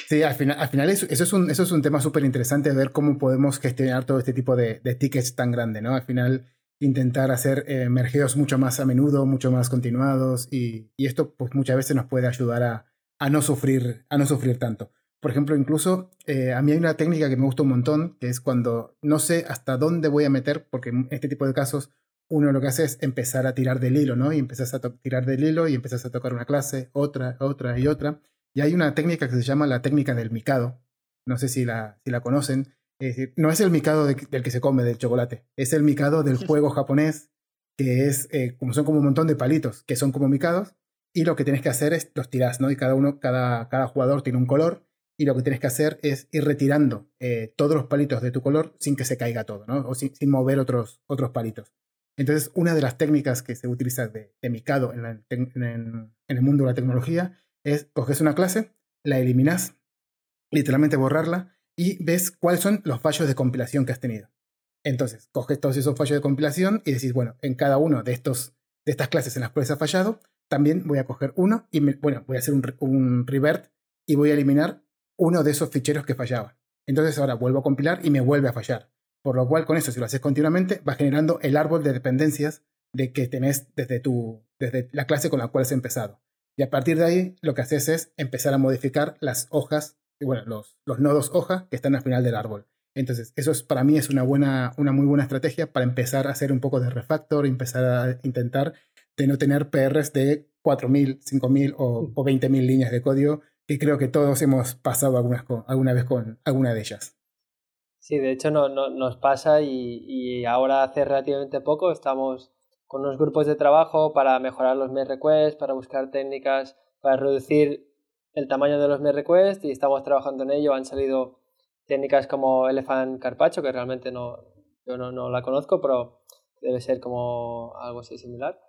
Sí, al final, al final eso, es un, eso es un tema súper interesante, ver cómo podemos gestionar todo este tipo de, tickets tan grande, ¿no? Al final, intentar hacer eh, mergeos mucho más a menudo, mucho más continuados, y, esto pues muchas veces nos puede ayudar a, a, no, sufrir, a no sufrir tanto. Por ejemplo, incluso eh, a mí hay una técnica que me gusta un montón, que es cuando no sé hasta dónde voy a meter, porque en este tipo de casos uno lo que hace es empezar a tirar del hilo, ¿no? Y empiezas a tirar del hilo y empiezas a tocar una clase, otra, otra y otra. Y hay una técnica que se llama la técnica del micado. No sé si la, si la conocen. no es el micado del que se come, del chocolate. Es el micado del juego japonés, que es eh, como son como un montón de palitos, que son como micados. Y lo que tienes que hacer es los tirás, ¿no? Y cada uno, cada, cada jugador tiene un color. Y lo que tienes que hacer es ir retirando eh, todos los palitos de tu color sin que se caiga todo, ¿no? O sin, mover otros, otros palitos. Entonces, una de las técnicas que se utiliza de, de micado en, en, el mundo de la tecnología es coges una clase, la eliminas, literalmente borrarla, y ves cuáles son los fallos de compilación que has tenido. Entonces, coges todos esos fallos de compilación y decís, bueno, en cada uno de, estos, de estas clases en las cuales ha fallado, también voy a coger uno y, bueno, voy a hacer un, revert y voy a eliminar uno de esos ficheros que fallaba. Entonces ahora vuelvo a compilar y me vuelve a fallar. Por lo cual con eso, si lo haces continuamente, va generando el árbol de dependencias de que tenés desde, tu, desde la clase con la cual has empezado. Y a partir de ahí, lo que haces es empezar a modificar las hojas, bueno, los, los nodos hoja que están al final del árbol. Entonces, eso es, para mí es una, buena, una muy buena estrategia para empezar a hacer un poco de refactor, empezar a intentar de no tener PRs de 4.000, 5.000 o, o 20.000 líneas de código, que creo que todos hemos pasado algunas alguna vez con alguna de ellas. Sí, de hecho no, no, nos pasa y, y, ahora hace relativamente poco estamos con unos grupos de trabajo para mejorar los mail requests, para buscar técnicas para reducir el tamaño de los me request y estamos trabajando en ello. Han salido técnicas como Elephant Carpaccio, que realmente no, yo no, no la conozco, pero debe ser como algo así similar.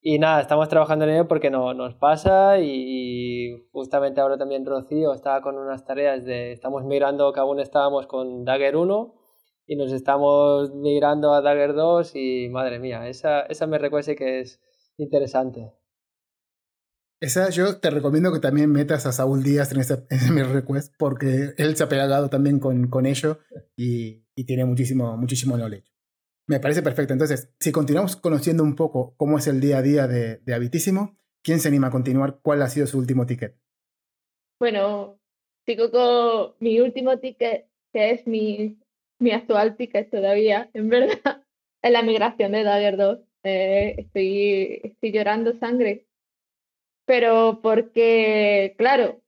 Y nada, estamos trabajando en ello porque no, nos pasa y, justamente ahora también Rocío estaba con unas tareas de, estamos migrando, que aún estábamos con Dagger 1 y nos estamos migrando a Dagger 2 y madre mía, esa, esa me recuerda que es interesante. Esa yo te recomiendo que también metas a Saúl Díaz en ese, en request porque él se ha pegado también con, con ello y, y tiene muchísimo, muchísimo knowledge. Me parece perfecto. Entonces, si continuamos conociendo un poco cómo es el día a día de, Habitísimo, ¿quién se anima a continuar? ¿Cuál ha sido su último ticket? Bueno, sigo con mi último ticket, que es mi, mi actual ticket todavía, en verdad, en la migración de Dagger 2. Eh, estoy, estoy llorando sangre. Pero porque, claro,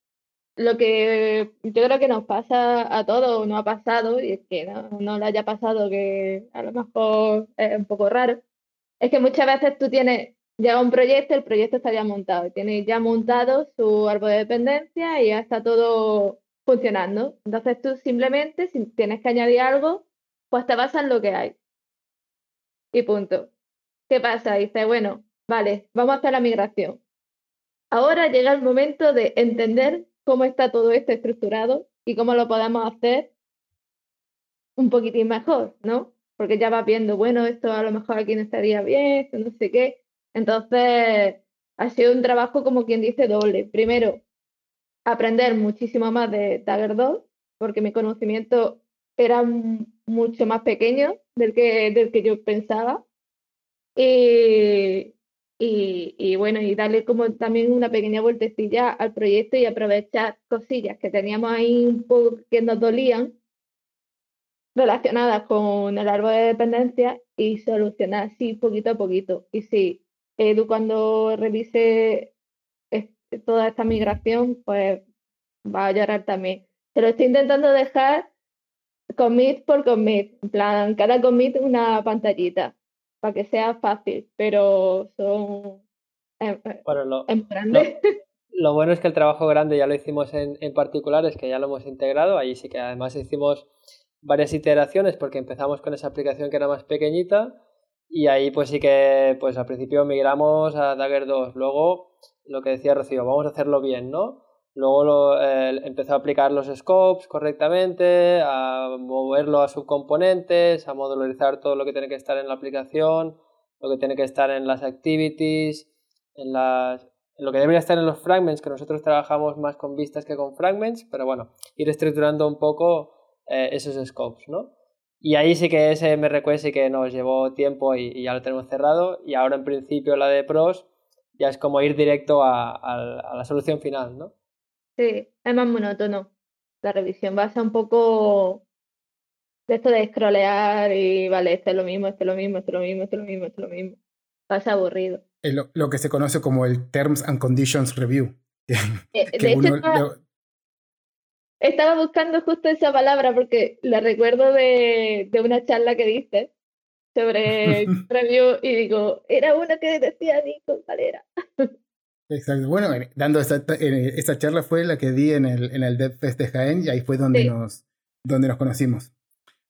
lo que yo creo que nos pasa a todos, no ha pasado, y es que no, no le haya pasado, que a lo mejor es un poco raro, es que muchas veces tú tienes ya un proyecto, el proyecto está ya montado, tienes ya montado su árbol de dependencia y ya está todo funcionando. Entonces tú simplemente, si tienes que añadir algo, pues te basas en lo que hay. Y punto. ¿Qué pasa? Dices, bueno, vale, vamos a hacer la migración. Ahora llega el momento de entender cómo está todo esto estructurado y cómo lo podemos hacer un poquitín mejor, ¿no? Porque ya vas viendo, bueno, esto a lo mejor aquí no estaría bien, esto no sé qué. Entonces, ha sido un trabajo como quien dice doble. Primero, aprender muchísimo más de Dagger 2, porque mi conocimiento era mucho más pequeño del que, del que yo pensaba. Y, y, bueno, y darle como también una pequeña vueltecilla al proyecto y aprovechar cosillas que teníamos ahí un poco que nos dolían relacionadas con el árbol de dependencia y solucionar así poquito a poquito. Y sí, Edu cuando revise toda esta migración, pues va a llorar también. Se lo estoy intentando dejar commit por commit, en plan, cada commit una pantallita para que sea fácil, pero son eh, eh, bueno, lo, grandes. Lo, bueno es que el trabajo grande ya lo hicimos en, en particular, es que ya lo hemos integrado, ahí sí que además hicimos varias iteraciones porque empezamos con esa aplicación que era más pequeñita y ahí pues sí que pues al principio migramos a Dagger 2, luego lo que decía Rocío, vamos a hacerlo bien, ¿no? Luego lo, eh, empezó a aplicar los scopes correctamente, a moverlo a subcomponentes, a modularizar todo lo que tiene que estar en la aplicación, lo que tiene que estar en las activities, en, las, lo que debería estar en los fragments, que nosotros trabajamos más con vistas que con fragments, pero bueno, ir estructurando un poco eh, esos scopes, ¿no? Y ahí sí que ese MRQS sí que nos llevó tiempo y, ya lo tenemos cerrado. Y ahora en principio la de pros ya es como ir directo a, a la solución final, ¿no? Sí, es más monótono. La revisión va a ser un poco de esto de scrollear y vale, esto es lo mismo, esto es lo mismo, esto es lo mismo, esto es lo mismo, esto es lo mismo. Va a ser aburrido. Lo, lo, que se conoce como el Terms and Conditions Review. Eh, de hecho, estaba, estaba, buscando justo esa palabra porque la recuerdo de, de una charla que diste sobre review y digo, era una que decía Nico, ¿cuál era? Exacto. Bueno, dando esta, esta, charla fue la que di en el, en el DevFest de Jaén y ahí fue donde, nos, donde nos conocimos.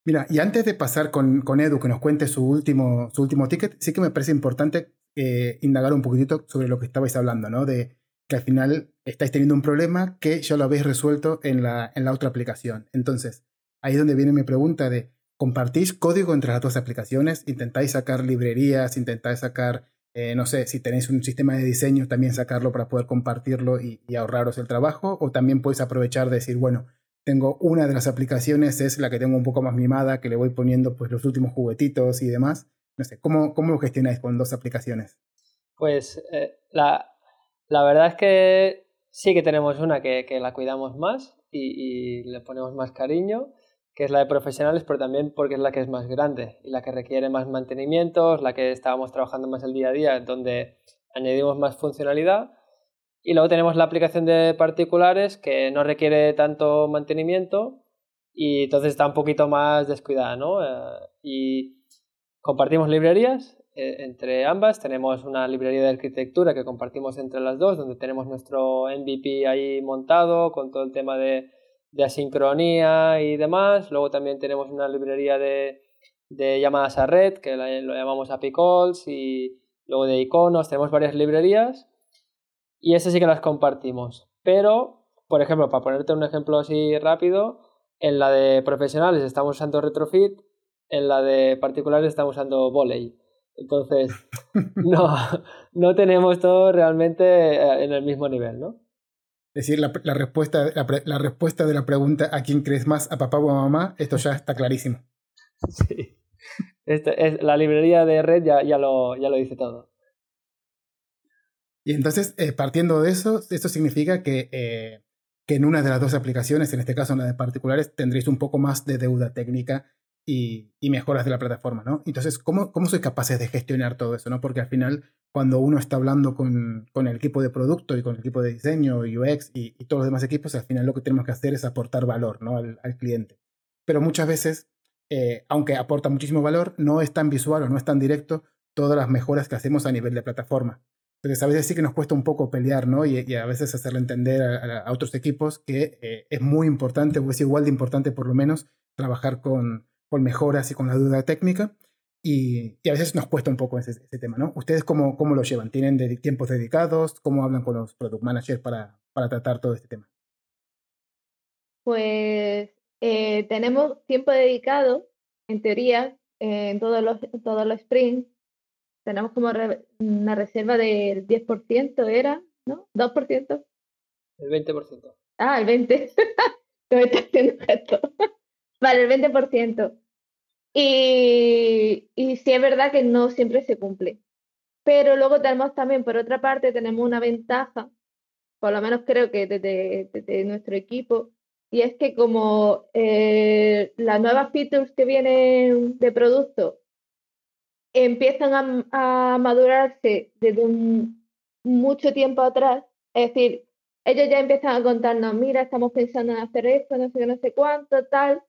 Mira, y antes de pasar con, con, Edu que nos cuente su último, su último ticket, sí que me parece importante eh, indagar un poquitito sobre lo que estabais hablando, ¿no? De que al final estáis teniendo un problema que ya lo habéis resuelto en la, en la otra aplicación. Entonces, ahí es donde viene mi pregunta de, ¿compartís código entre las dos aplicaciones? ¿Intentáis sacar librerías? ¿Intentáis sacar eh, no sé, si tenéis un sistema de diseño, también sacarlo para poder compartirlo y, ahorraros el trabajo, o también podéis aprovechar de decir, bueno, tengo una de las aplicaciones, es la que tengo un poco más mimada, que le voy poniendo pues los últimos juguetitos y demás. No sé, ¿cómo, cómo lo gestionáis con dos aplicaciones? Pues eh, la, la, verdad es que sí que tenemos una que, que la cuidamos más y, y, le ponemos más cariño que es la de profesionales, pero también porque es la que es más grande y la que requiere más mantenimientos, la que estábamos trabajando más el día a día, donde añadimos más funcionalidad. Y luego tenemos la aplicación de particulares que no requiere tanto mantenimiento y entonces está un poquito más descuidada, ¿no? Eh, y compartimos librerías eh, entre ambas. Tenemos una librería de arquitectura que compartimos entre las dos, donde tenemos nuestro MVP ahí montado con todo el tema de, de asincronía y demás. Luego también tenemos una librería de, de llamadas a red, que lo llamamos API Calls, y luego de iconos. Tenemos varias librerías y esas sí que las compartimos. Pero, por ejemplo, para ponerte un ejemplo así rápido, en la de profesionales estamos usando Retrofit, en la de particulares estamos usando Volley. Entonces, no, no tenemos todo realmente eh, en el mismo nivel, ¿no? Es decir, la, la respuesta, la, la, respuesta de la pregunta ¿a quién crees más? ¿A papá o a mamá? Esto ya está clarísimo. Sí. Este, es, la librería de red ya, ya, lo, ya lo dice todo. Y entonces, eh, partiendo de eso, esto significa que, eh, que en una de las dos aplicaciones, en este caso en la de particulares, tendréis un poco más de deuda técnica y, y mejoras de la plataforma, ¿no? Entonces, ¿cómo, ¿cómo sois capaces de gestionar todo eso, ¿no? Porque al final, cuando uno está hablando con, con el equipo de producto y con el equipo de diseño, UX y, y, todos los demás equipos, al final lo que tenemos que hacer es aportar valor, ¿no? Al, al cliente. Pero muchas veces, eh, aunque aporta muchísimo valor, no es tan visual o no es tan directo todas las mejoras que hacemos a nivel de plataforma. Entonces, a veces sí que nos cuesta un poco pelear, ¿no? Y, y a veces hacerle entender a, a otros equipos que eh, es muy importante, o es igual de importante por lo menos, trabajar con, con mejoras y con la duda técnica. Y, y, a veces nos cuesta un poco ese, ese tema, ¿no? ¿Ustedes cómo, cómo, lo llevan? ¿Tienen de, tiempos dedicados? ¿Cómo hablan con los product managers para, para tratar todo este tema? Pues eh, tenemos tiempo dedicado, en teoría, eh, en todos los, todos los sprints, tenemos como re una reserva del 10%, ¿era? ¿No? ¿2%? El 20%. Ah, el 20%. me está haciendo esto. vale, el 20%. Y, sí es verdad que no siempre se cumple. Pero luego tenemos también, por otra parte, tenemos una ventaja, por lo menos creo que desde nuestro equipo, y es que como eh, las nuevas features que vienen de producto empiezan a, a madurarse desde un, mucho tiempo atrás, es decir, ellos ya empiezan a contarnos, mira, estamos pensando en hacer esto, no sé qué, no sé cuánto, tal,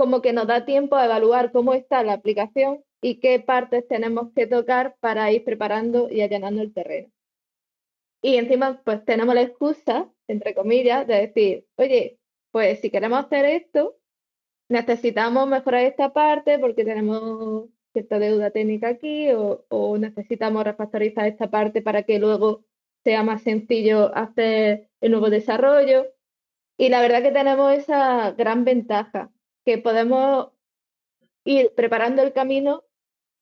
como que nos da tiempo a evaluar cómo está la aplicación y qué partes tenemos que tocar para ir preparando y allanando el terreno. Y encima, pues tenemos la excusa, entre comillas, de decir, oye, pues si queremos hacer esto, necesitamos mejorar esta parte porque tenemos cierta deuda técnica aquí o, o, necesitamos refactorizar esta parte para que luego sea más sencillo hacer el nuevo desarrollo. Y la verdad que tenemos esa gran ventaja, que podemos ir preparando el camino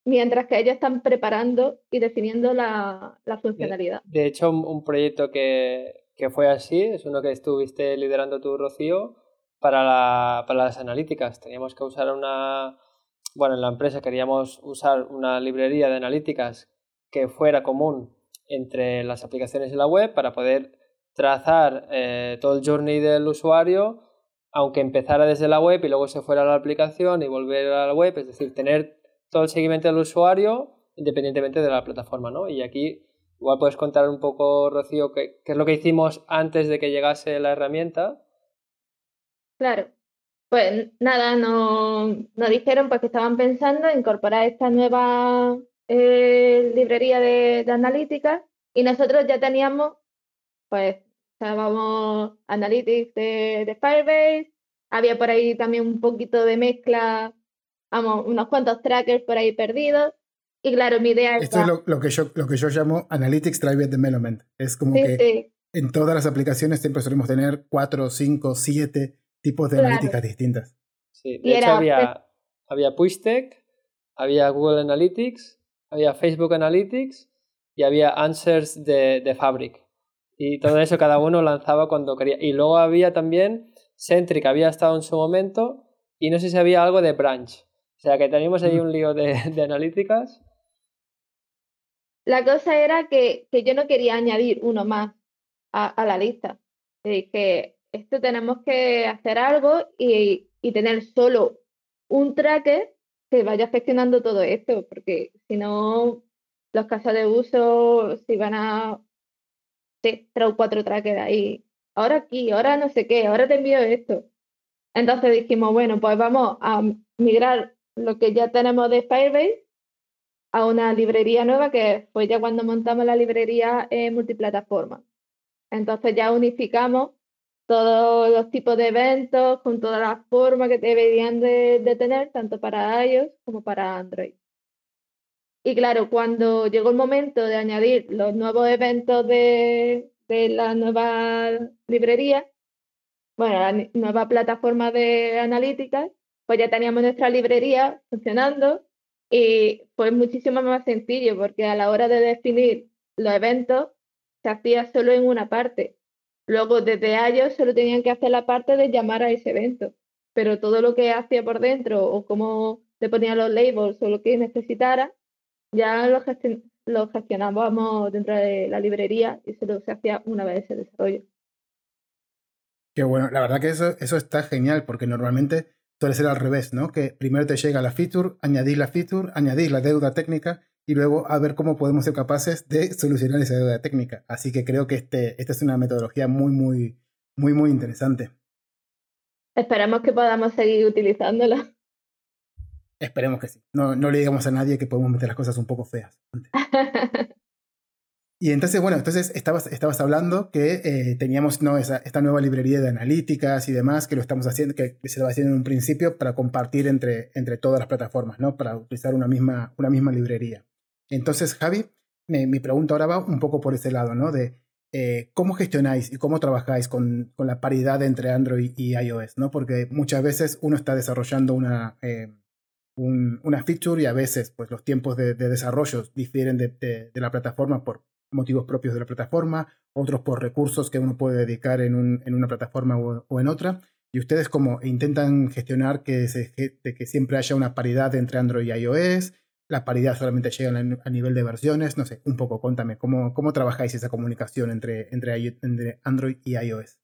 mientras que ellos están preparando y definiendo la, la funcionalidad. De, de hecho, un, un proyecto que, que, fue así es uno que estuviste liderando tú, Rocío, para, la, para las analíticas. Teníamos que usar una, bueno, en la empresa queríamos usar una librería de analíticas que fuera común entre las aplicaciones y la web para poder trazar eh, todo el journey del usuario, aunque empezara desde la web y luego se fuera a la aplicación y volver a la web, es decir, tener todo el seguimiento del usuario independientemente de la plataforma, ¿no? Y aquí igual puedes contar un poco, Rocío, qué, es lo que hicimos antes de que llegase la herramienta. Claro, pues nada, nos, nos dijeron pues que estaban pensando en incorporar esta nueva eh, librería de, de, analítica y nosotros ya teníamos, pues, estábamos Analytics de, de, Firebase, había por ahí también un poquito de mezcla, vamos, unos cuantos trackers por ahí perdidos. Y claro, mi idea Esto es lo, lo, que yo, lo que yo llamo Analytics Driver Development. Es como sí, que sí. en todas las aplicaciones siempre solemos tener cuatro, cinco, siete tipos de Claro. analíticas distintas. Sí, Y de hecho era- había, había Pushtek, había Google Analytics, había Facebook Analytics y había Answers de, de Fabric. Y todo eso cada uno lanzaba cuando quería. Y luego había también Centric, había estado en su momento, y no sé si había algo de Branch. O sea que teníamos ahí Mm. un lío de, de analíticas. La cosa era que, que yo no quería añadir uno más a, a la lista. Y dije, esto tenemos que hacer algo y, y tener solo un tracker que vaya gestionando todo esto, porque si no, los casos de uso se van a sí, tres o cuatro trackers ahí. Ahora aquí, ahora no sé qué, ahora te envío esto. Entonces dijimos, bueno, pues vamos a migrar lo que ya tenemos de Firebase a una librería nueva que fue ya cuando montamos la librería en multiplataforma. Entonces ya unificamos todos los tipos de eventos con todas las formas que deberían de, de tener, tanto para iOS como para Android. Y claro, cuando llegó el momento de añadir los nuevos eventos de, de la nueva librería, bueno, la nueva plataforma de analíticas, pues ya teníamos nuestra librería funcionando y fue muchísimo más sencillo porque a la hora de definir los eventos se hacía solo en una parte. Luego desde iOS solo tenían que hacer la parte de llamar a ese evento, pero todo lo que hacía por dentro o cómo le ponían los labels o lo que necesitara, ya lo, lo gestionábamos dentro de la librería y solo se hacía una vez ese desarrollo. Qué bueno, la verdad que eso, eso está genial porque normalmente suele ser al revés, ¿no? Que primero te llega la feature, añadir la feature, añadir la deuda técnica y luego a ver cómo podemos ser capaces de solucionar esa deuda técnica. Así que creo que este, esta es una metodología muy, muy, muy, muy interesante. Esperamos que podamos seguir utilizándola. Esperemos que sí. No, no le digamos a nadie que podemos meter las cosas un poco feas. Y entonces, bueno, entonces estabas, estabas hablando que eh, teníamos ¿no? Esa, esta nueva librería de analíticas y demás, que lo estamos haciendo, que se estaba haciendo en un principio para compartir entre, entre todas las plataformas, ¿no? Para utilizar una misma, una misma librería. Entonces, Javi, mi pregunta ahora va un poco por ese lado, ¿no? De eh, cómo gestionáis y cómo trabajáis con, con, la paridad entre Android y iOS, ¿no? Porque muchas veces uno está desarrollando una, eh, un, una feature y a veces pues, los tiempos de, de desarrollo difieren de, de, de la plataforma por motivos propios de la plataforma, otros por recursos que uno puede dedicar en, un, en una plataforma o, en otra. Y ustedes como intentan gestionar que, se, que siempre haya una paridad entre Android y iOS, la paridad solamente llega a nivel de versiones, no sé, un poco, contame, ¿cómo, cómo trabajáis esa comunicación entre, entre, entre Android y iOS?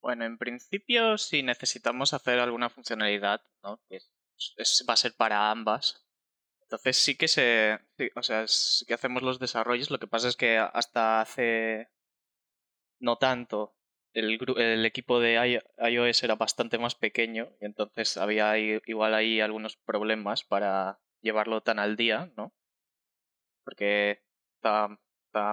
Bueno, en principio, si necesitamos hacer alguna funcionalidad, ¿no? que es, va a ser para ambas, entonces sí que se. o sea, que hacemos los desarrollos. Lo que pasa es que hasta hace no tanto el, el equipo de iOS era bastante más pequeño y entonces había igual ahí algunos problemas para llevarlo tan al día, ¿no? Porque estaba,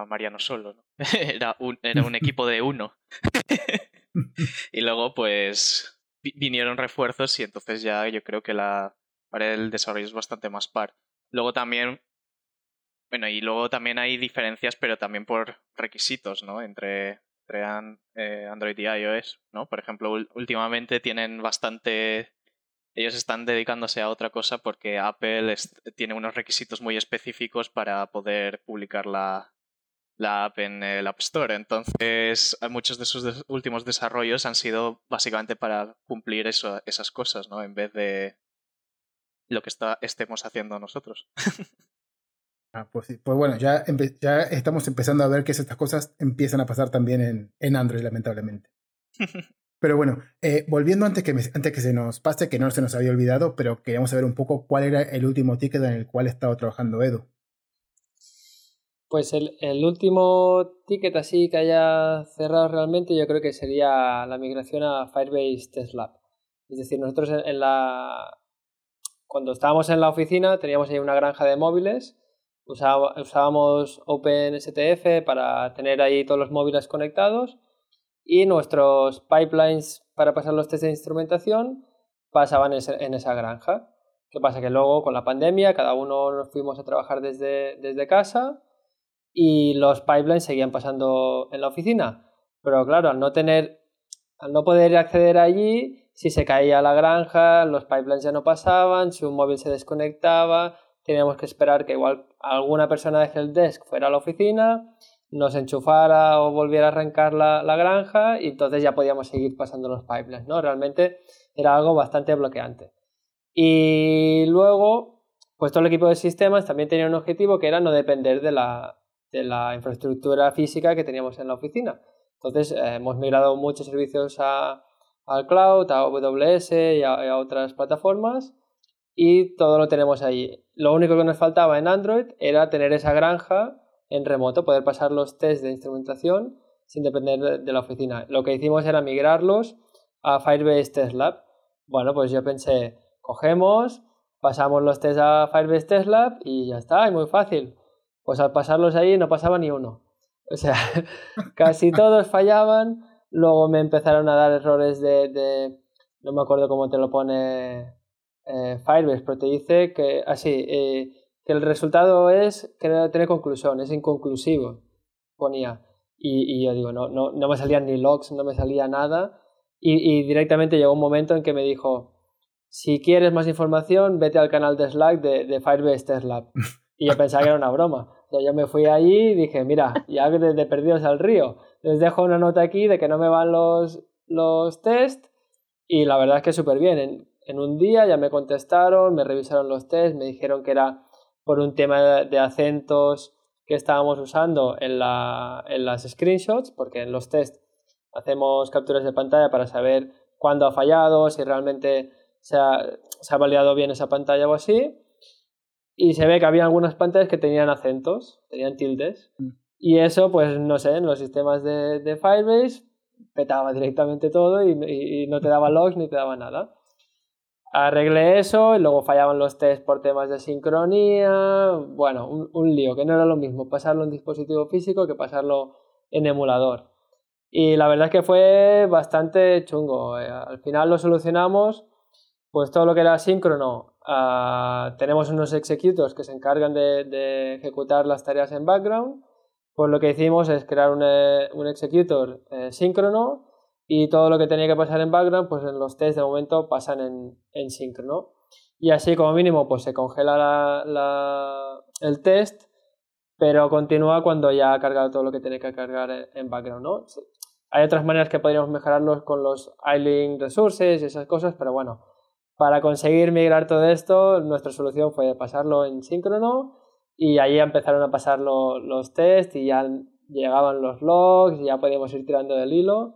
Mariano solo, ¿no? era, era un equipo de uno. y luego pues vinieron refuerzos y entonces ya yo creo que la, para el desarrollo es bastante más par. Luego también, bueno, y luego también hay diferencias, pero también por requisitos, ¿no? Entre, entre eh, Android y iOS, ¿no? Por ejemplo, últimamente tienen bastante... Ellos están dedicándose a otra cosa porque Apple tiene unos requisitos muy específicos para poder publicar la, la app en el App Store. Entonces, muchos de sus últimos desarrollos han sido básicamente para cumplir eso, esas cosas, ¿no? En vez de, lo que está, estemos haciendo nosotros. Ah, pues, sí. pues bueno, ya, ya estamos empezando a ver que estas cosas empiezan a pasar también en, en Android, lamentablemente. Pero bueno, eh, volviendo antes que, antes que se nos pase, que no se nos había olvidado, pero queríamos saber un poco cuál era el último ticket en el cual estaba trabajando Edu. Pues el, el, último ticket así que haya cerrado realmente yo creo que sería la migración a Firebase Test Lab. Es decir, nosotros en la, cuando estábamos en la oficina teníamos ahí una granja de móviles, usábamos OpenSTF para tener ahí todos los móviles conectados y nuestros pipelines para pasar los test de instrumentación pasaban en esa granja. ¿Qué pasa? Que luego con la pandemia cada uno nos fuimos a trabajar desde, desde casa y los pipelines seguían pasando en la oficina. Pero claro, al no tener, al no poder acceder allí, si se caía la granja, los pipelines ya no pasaban, si un móvil se desconectaba, teníamos que esperar que igual alguna persona de helpdesk fuera a la oficina, nos enchufara o volviera a arrancar la, la, granja y entonces ya podíamos seguir pasando los pipelines, ¿no? Realmente era algo bastante bloqueante. Y luego, pues todo el equipo de sistemas también tenía un objetivo que era no depender de la, de la infraestructura física que teníamos en la oficina. Entonces eh, hemos migrado muchos servicios a, al cloud, a AWS y a, otras plataformas y todo lo tenemos ahí. Lo único que nos faltaba en Android era tener esa granja en remoto, poder pasar los tests de instrumentación sin depender de, la oficina. Lo que hicimos era migrarlos a Firebase Test Lab. Bueno, pues yo pensé, cogemos, pasamos los test a Firebase Test Lab y ya está, es muy fácil. Pues al pasarlos ahí no pasaba ni uno. O sea, casi todos fallaban. Luego me empezaron a dar errores de, no me acuerdo cómo te lo pone eh, Firebase, pero te dice que así, ah, eh, que el resultado es que no tiene conclusión, es inconclusivo, ponía. Y, yo digo, no, no, no me salían ni logs, no me salía nada. Y, directamente llegó un momento en que me dijo, si quieres más información, vete al canal de Slack de, Firebase Test. Y yo pensaba que era una broma. Yo me fui allí y dije, mira, ya de perdidos al río. Les dejo una nota aquí de que no me van los, los test. Y la verdad es que súper bien. En, en, un día ya me contestaron, me revisaron los test, me dijeron que era por un tema de acentos que estábamos usando en, la, en las screenshots, porque en los test hacemos capturas de pantalla para saber cuándo ha fallado, si realmente se ha, se ha validado bien esa pantalla o así. Y se ve que había algunas pantallas que tenían acentos, tenían tildes. Mm. Y eso, pues no sé, en los sistemas de, de Firebase petaba directamente todo y, no te daba logs ni te daba nada. Arreglé eso y luego fallaban los tests por temas de sincronía. Bueno, un, un, lío, que no era lo mismo pasarlo en dispositivo físico que pasarlo en emulador. Y la verdad es que fue bastante chungo. Eh, al final lo solucionamos, pues todo lo que era síncrono. Ah, tenemos unos executors que se encargan de, ejecutar las tareas en background. Pues lo que hicimos es crear un, eh, un executor eh, síncrono y todo lo que tenía que pasar en background, pues en los tests de momento pasan en, en síncrono. Y así como mínimo pues se congela la, el test, pero continúa cuando ya ha cargado todo lo que tiene que cargar en background. Hay otras maneras que podríamos mejorarlos con los iLink resources y esas cosas, pero bueno, para conseguir migrar todo esto, nuestra solución fue pasarlo en síncrono y ahí empezaron a pasar los tests y ya llegaban los logs y ya podíamos ir tirando del hilo.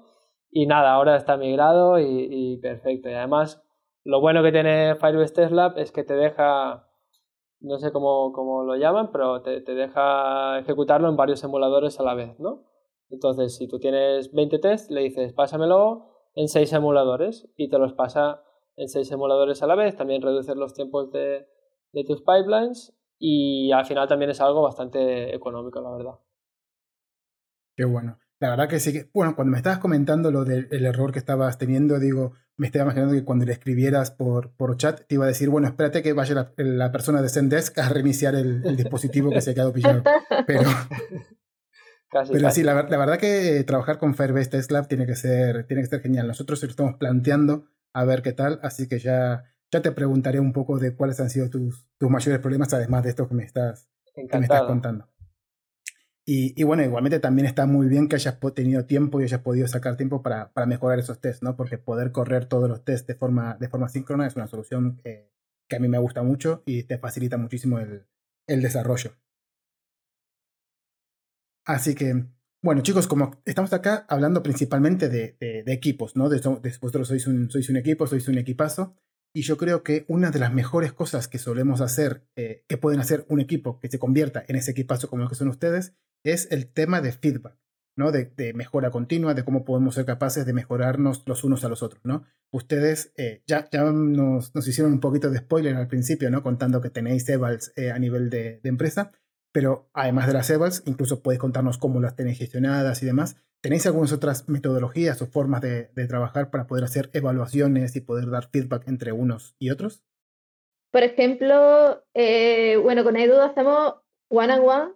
Y nada, ahora está migrado y, perfecto. Y además, lo bueno que tiene Firebase Test Lab es que te deja, no sé cómo, cómo lo llaman, pero te, te deja ejecutarlo en varios emuladores a la vez, ¿no? Entonces, si tú tienes 20 tests, le dices, pásamelo en 6 emuladores y te los pasa en 6 emuladores a la vez. También reduces los tiempos de, tus pipelines y al final también es algo bastante económico, la verdad. Qué bueno. La verdad que sí que, bueno, cuando me estabas comentando lo del error que estabas teniendo, digo, me estaba imaginando que cuando le escribieras por, por chat te iba a decir, bueno, espérate que vaya la, persona de Zendesk a reiniciar el, el dispositivo que se ha quedado pillado. Pero, pero sí, la, verdad que trabajar con Firebase Test Lab tiene que ser, tiene que ser genial. Nosotros lo estamos planteando a ver qué tal, así que ya, ya te preguntaré un poco de cuáles han sido tus, tus mayores problemas, además de esto que me estás, que me estás contando. Y, y, bueno, igualmente también está muy bien que hayas tenido tiempo y hayas podido sacar tiempo para, para, mejorar esos tests, ¿no? Porque poder correr todos los tests de forma, de forma síncrona es una solución que, que a mí me gusta mucho y te facilita muchísimo el, el desarrollo. Así que, bueno, chicos, como estamos acá hablando principalmente de, equipos, ¿no? De, vosotros sois un, sois un equipo, sois un equipazo. Y yo creo que una de las mejores cosas que solemos hacer, eh, que pueden hacer un equipo que se convierta en ese equipazo como lo que son ustedes, es el tema de feedback, ¿no? De, mejora continua, de cómo podemos ser capaces de mejorarnos los unos a los otros, ¿no? Ustedes eh, ya, ya nos, hicieron un poquito de spoiler al principio, ¿no? Contando que tenéis Evals eh, a nivel de, empresa, pero además de las EVALs, incluso podéis contarnos cómo las tenéis gestionadas y demás. ¿Tenéis algunas otras metodologías o formas de, trabajar para poder hacer evaluaciones y poder dar feedback entre unos y otros? Por ejemplo, eh, bueno, con Edu hacemos one on one.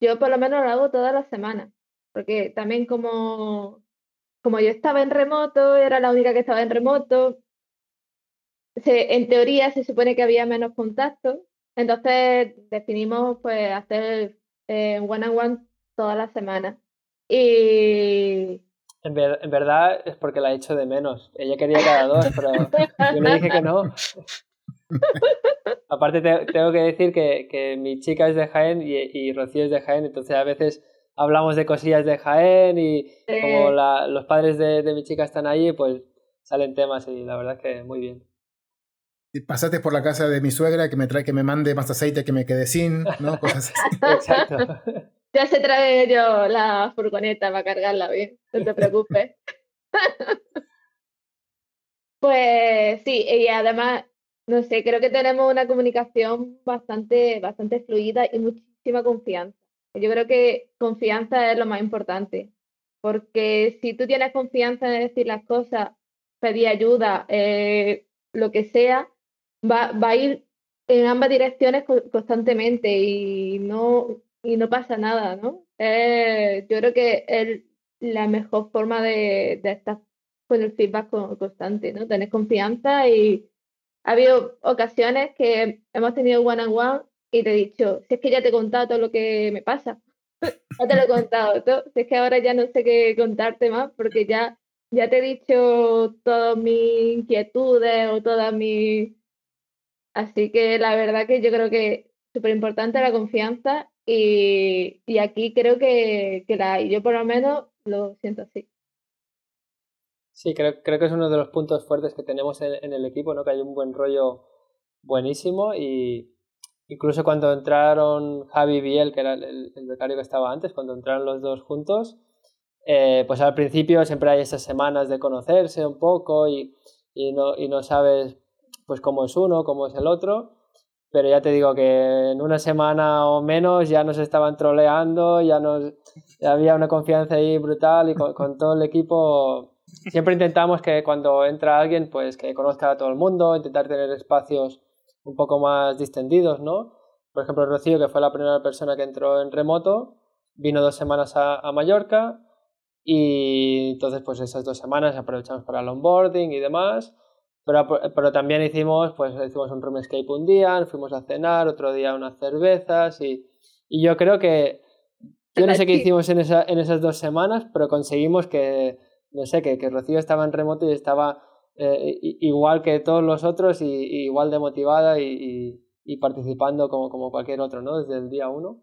Yo por lo menos lo hago todas las semanas, porque también como, como yo estaba en remoto, era la única que estaba en remoto, en teoría se supone que había menos contacto, entonces definimos pues hacer eh, one on one toda la semana. Y en, verdad es porque la he hecho de menos. Ella quería cada dos, pero yo le dije que no. Aparte tengo que decir que, mi chica es de Jaén y, Rocío es de Jaén, entonces a veces hablamos de cosillas de Jaén y como los padres de, de mi chica están ahí, pues salen temas y la verdad es que muy bien pasate por la casa de mi suegra que me trae que me mande más aceite que me quede sin, ¿no? Cosas así. Exacto. Ya se trae yo la furgoneta para cargarla bien, no te preocupes. pues sí, y además no sé, creo que tenemos una comunicación bastante, bastante fluida y muchísima confianza. Yo creo que confianza es lo más importante, porque si tú tienes confianza en decir las cosas, pedir ayuda, eh, lo que sea, va, va, a ir en ambas direcciones constantemente y no, y no pasa nada, ¿no? yo creo que es la mejor forma de, de estar con el feedback constante, ¿no? Tener confianza y ha habido ocasiones que hemos tenido one on one y te he dicho, si es que ya te he contado todo lo que me pasa, ya te lo he contado todo, si es que ahora ya no sé qué contarte más porque ya, ya te he dicho todas mis inquietudes o todas mis... Así que la verdad que yo creo que súper importante la confianza y, y, aquí creo que, que la hay. Yo por lo menos lo siento así. Sí, creo, creo que es uno de los puntos fuertes que tenemos en, el equipo, ¿no? Que hay un buen rollo buenísimo y incluso cuando entraron Javi y Biel, que era el, becario que estaba antes, cuando entraron los dos juntos, eh, pues al principio siempre hay esas semanas de conocerse un poco y, y, no, y no sabes pues cómo es uno, cómo es el otro, pero ya te digo que en una semana o menos ya nos estaban troleando, ya, nos, había una confianza ahí brutal y con, con todo el equipo siempre intentamos que cuando entra alguien, pues que conozca a todo el mundo, intentar tener espacios un poco más distendidos, ¿no? Por ejemplo, Rocío, que fue la primera persona que entró en remoto, vino dos semanas a, a Mallorca y entonces pues esas dos semanas aprovechamos para el onboarding y demás. Pero, pero también hicimos, pues hicimos un room escape un día, fuimos a cenar, otro día unas cervezas y, y yo creo que, yo no sé qué hicimos en, esa, en esas dos semanas, pero conseguimos que no sé, que, que Rocío estaba en remoto y estaba eh, igual que todos los otros y, igual de motivada y, participando como, como cualquier otro, ¿no? Desde el día uno.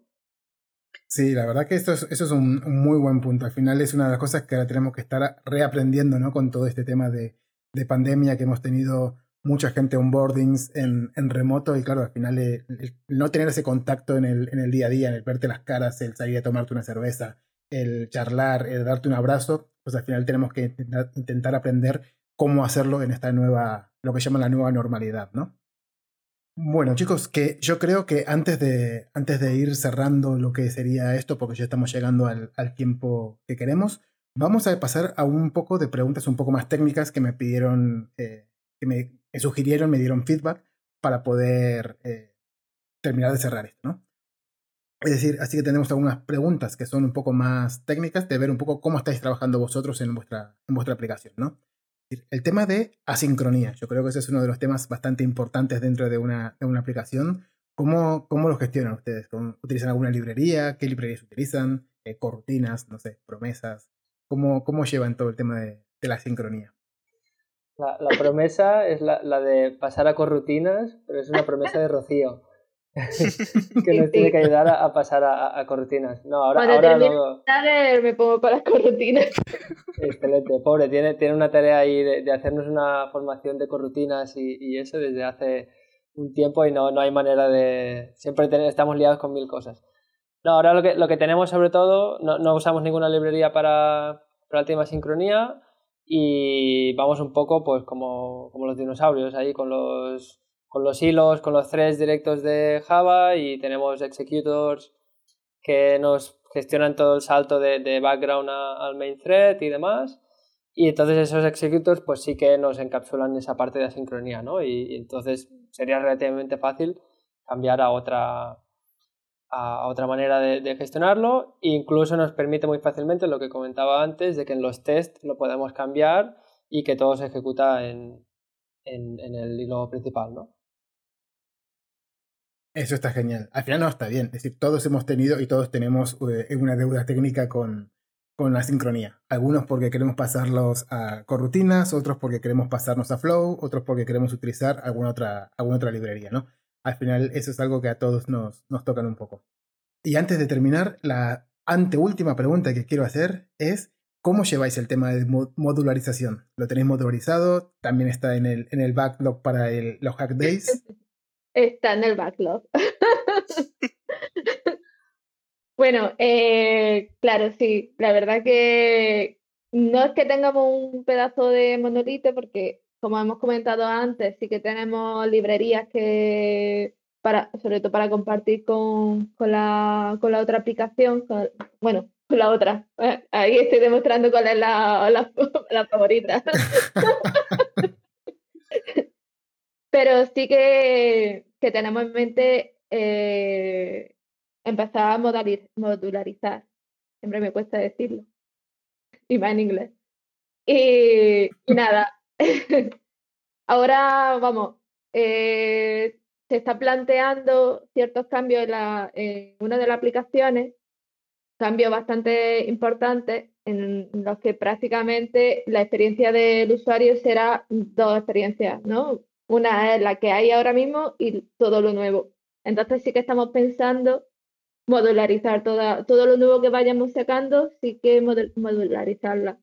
Sí, la verdad que esto es, eso es un, muy buen punto. Al final es una de las cosas que ahora tenemos que estar reaprendiendo, ¿no? Con todo este tema de, de pandemia que hemos tenido mucha gente onboardings en, en remoto y claro, al final el, no tener ese contacto en el, en el día a día, en el verte las caras, el salir a tomarte una cerveza, el charlar, el darte un abrazo, pues al final tenemos que intentar, aprender cómo hacerlo en esta nueva, lo que llaman la nueva normalidad, ¿no? Bueno, chicos, que yo creo que antes de, antes de ir cerrando lo que sería esto, porque ya estamos llegando al, tiempo que queremos, vamos a pasar a un poco de preguntas un poco más técnicas que me pidieron, eh, que me sugirieron, me dieron feedback para poder eh, terminar de cerrar esto, ¿no? Es decir, así que tenemos algunas preguntas que son un poco más técnicas de ver un poco cómo estáis trabajando vosotros en vuestra, en vuestra aplicación, ¿no? El tema de asincronía, yo creo que ese es uno de los temas bastante importantes dentro de una, de una aplicación. ¿Cómo, ¿Cómo, lo gestionan ustedes? ¿Utilizan alguna librería? ¿Qué librerías utilizan? Eh, ¿Corrutinas? No sé, promesas. ¿Cómo, cómo llevan todo el tema de, de la sincronía? La, la promesa es la, la, de pasar a corrutinas, pero es una promesa de Rocío. que nos tiene que ayudar a, pasar a, a, corrutinas. No, ahora, ahora luego... me pongo las corrutinas. Excelente, pobre, tiene, tiene una tarea ahí de, de hacernos una formación de corrutinas y, y, eso desde hace un tiempo y no, no hay manera de... Siempre estamos liados con mil cosas. No, ahora lo que, lo que tenemos sobre todo, no, no usamos ninguna librería para, para el tema sincronía y vamos un poco pues como, como los dinosaurios ahí con los con los hilos, con los threads directos de Java y tenemos executors que nos gestionan todo el salto de, background al main thread y demás. Y entonces esos executors pues sí que nos encapsulan esa parte de asincronía, ¿no? Y, entonces sería relativamente fácil cambiar a otra, a otra manera de, gestionarlo. E incluso nos permite muy fácilmente lo que comentaba antes, de que en los tests lo podemos cambiar y que todo se ejecuta en, en, el hilo principal, ¿no? Eso está genial. Al final no está bien. Es decir, todos hemos tenido y todos tenemos eh, una deuda técnica con, con la sincronía. Algunos porque queremos pasarlos a corrutinas, otros porque queremos pasarnos a Flow, otros porque queremos utilizar alguna otra, alguna otra librería, ¿no? Al final eso es algo que a todos nos, nos tocan un poco. Y antes de terminar, la anteúltima pregunta que quiero hacer es ¿cómo lleváis el tema de modularización? ¿Lo tenéis modularizado? ¿También está en el, en el backlog para el, los Hack Days? Está en el backlog. bueno, eh, claro, sí. La verdad que no es que tengamos un pedazo de monolito, porque como hemos comentado antes, sí que tenemos librerías que, para, sobre todo para compartir con, con, la, con la otra aplicación, bueno, con la otra. Eh, ahí estoy demostrando cuál es la, la, la favorita. Pero sí que, que tenemos en mente eh, empezar a modularizar. Siempre me cuesta decirlo. Y más en inglés. Y, nada. Ahora, vamos, eh, se está planteando ciertos cambios en, la, en una de las aplicaciones, cambios bastante importantes en los que prácticamente la experiencia del usuario será dos experiencias, ¿no? Una es la que hay ahora mismo y todo lo nuevo. Entonces sí que estamos pensando modularizar toda, todo lo nuevo que vayamos sacando, sí que modularizarla.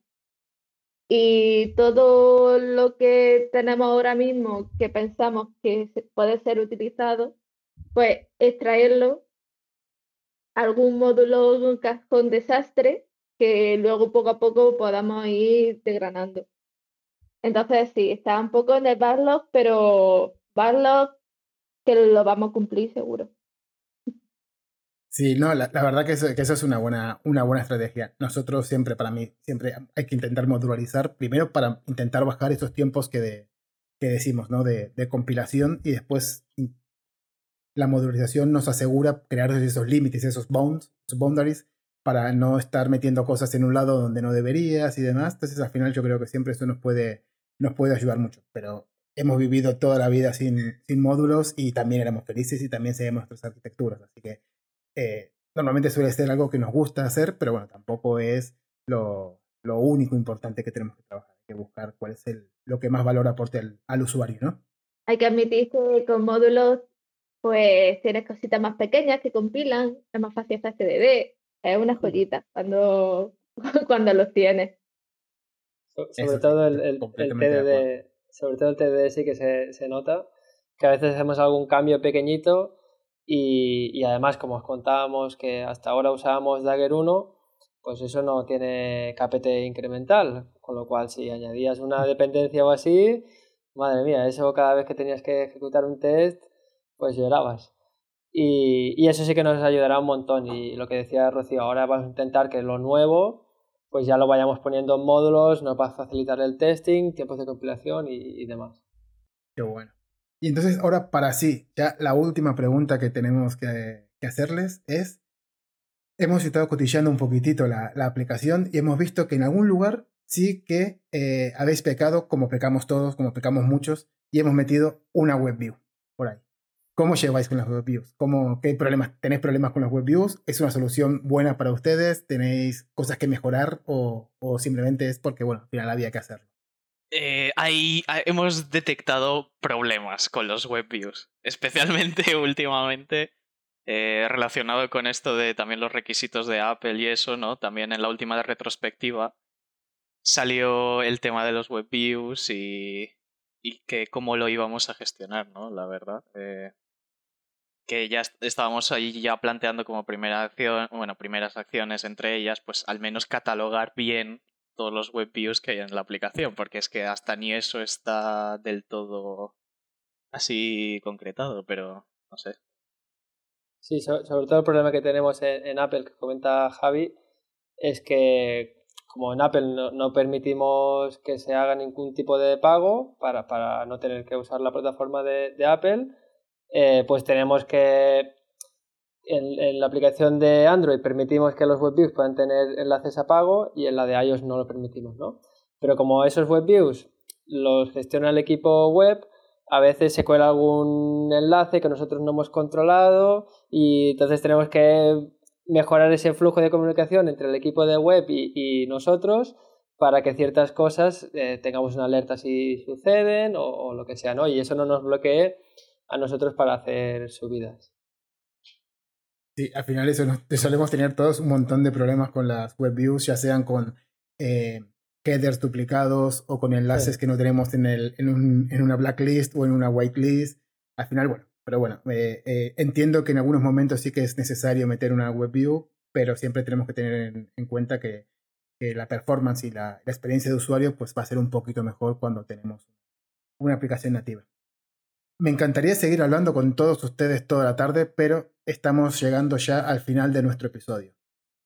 Y todo lo que tenemos ahora mismo que pensamos que puede ser utilizado, pues extraerlo, algún módulo, un cajón desastre, que luego poco a poco podamos ir desgranando. Entonces sí, está un poco en el backlog, pero backlog que lo vamos a cumplir seguro. Sí, no, la, verdad que eso, que eso, es una buena, una buena estrategia. Nosotros siempre, para mí, siempre hay que intentar modularizar, primero para intentar bajar esos tiempos que, de, que decimos, ¿no? De, de compilación y después la modularización nos asegura crear esos límites, esos bounds, esos boundaries, para no estar metiendo cosas en un lado donde no deberías y demás. Entonces, al final yo creo que siempre eso nos puede, nos puede ayudar mucho. Pero hemos vivido toda la vida sin, sin módulos y también éramos felices y también seguimos nuestras arquitecturas. Así que eh, normalmente suele ser algo que nos gusta hacer, pero bueno, tampoco es lo, lo único importante que tenemos que trabajar. Hay que buscar cuál es el, lo que más valor aporte al, al usuario, ¿no? Hay que admitir que con módulos pues tienes cositas más pequeñas que compilan, es más fácil hacer CDD, es una joyita cuando, cuando los tienes sobre todo el, el, TDD, sobre todo el TDD sí que se, se, nota, que a veces hacemos algún cambio pequeñito y, y, además como os contábamos que hasta ahora usábamos Dagger 1, pues eso no tiene KPT incremental, con lo cual si añadías una dependencia o así, madre mía, eso cada vez que tenías que ejecutar un test, pues llorabas. Y, y eso sí que nos ayudará un montón. Y lo que decía Rocío, ahora vamos a intentar que lo nuevo pues ya lo vayamos poniendo en módulos, nos va a facilitar el testing, tiempos de compilación y, demás. Qué bueno. Y entonces ahora para sí, ya la última pregunta que tenemos que, hacerles es, hemos estado cotillando un poquitito la, aplicación y hemos visto que en algún lugar sí que eh, habéis pecado como pecamos todos, como pecamos muchos, y hemos metido una web view por ahí. ¿Cómo lleváis con las web views? ¿Cómo, ¿Qué problemas? ¿Tenéis problemas con las web views? ¿Es una solución buena para ustedes? ¿Tenéis cosas que mejorar? ¿O, o simplemente es porque, bueno, al final había que hacerlo? Eh, ahí hemos detectado problemas con los web views, especialmente últimamente eh, relacionado con esto de también los requisitos de Apple y eso, ¿no? También en la última retrospectiva salió el tema de los web views y, y que cómo lo íbamos a gestionar, ¿no? La verdad. Eh, que ya estábamos ahí ya planteando como primera acción, bueno, primeras acciones entre ellas, pues al menos catalogar bien todos los web views que hay en la aplicación, porque es que hasta ni eso está del todo así concretado, pero no sé. Sí, sobre todo el problema que tenemos en, Apple, que comenta Javi, es que como en Apple no, permitimos que se haga ningún tipo de pago para, para no tener que usar la plataforma de, Apple, eh, pues tenemos que en, la aplicación de Android permitimos que los WebViews puedan tener enlaces a pago y en la de iOS no lo permitimos, ¿no? Pero como esos WebViews los gestiona el equipo web, a veces se cuela algún enlace que nosotros no hemos controlado y entonces tenemos que mejorar ese flujo de comunicación entre el equipo de web y, nosotros para que ciertas cosas eh, tengamos una alerta si suceden o, o, lo que sea, ¿no? Y eso no nos bloquee a nosotros para hacer subidas. Sí, al final eso solemos tener todos un montón de problemas con las web views, ya sean con eh, headers duplicados o con enlaces que no tenemos en, el, en, un, en, una blacklist o en una whitelist. Al final, bueno, pero bueno, eh, eh, entiendo que en algunos momentos sí que es necesario meter una web view, pero siempre tenemos que tener en, cuenta que, que, la performance y la, la, experiencia de usuario pues va a ser un poquito mejor cuando tenemos una aplicación nativa. Me encantaría seguir hablando con todos ustedes toda la tarde, pero estamos llegando ya al final de nuestro episodio.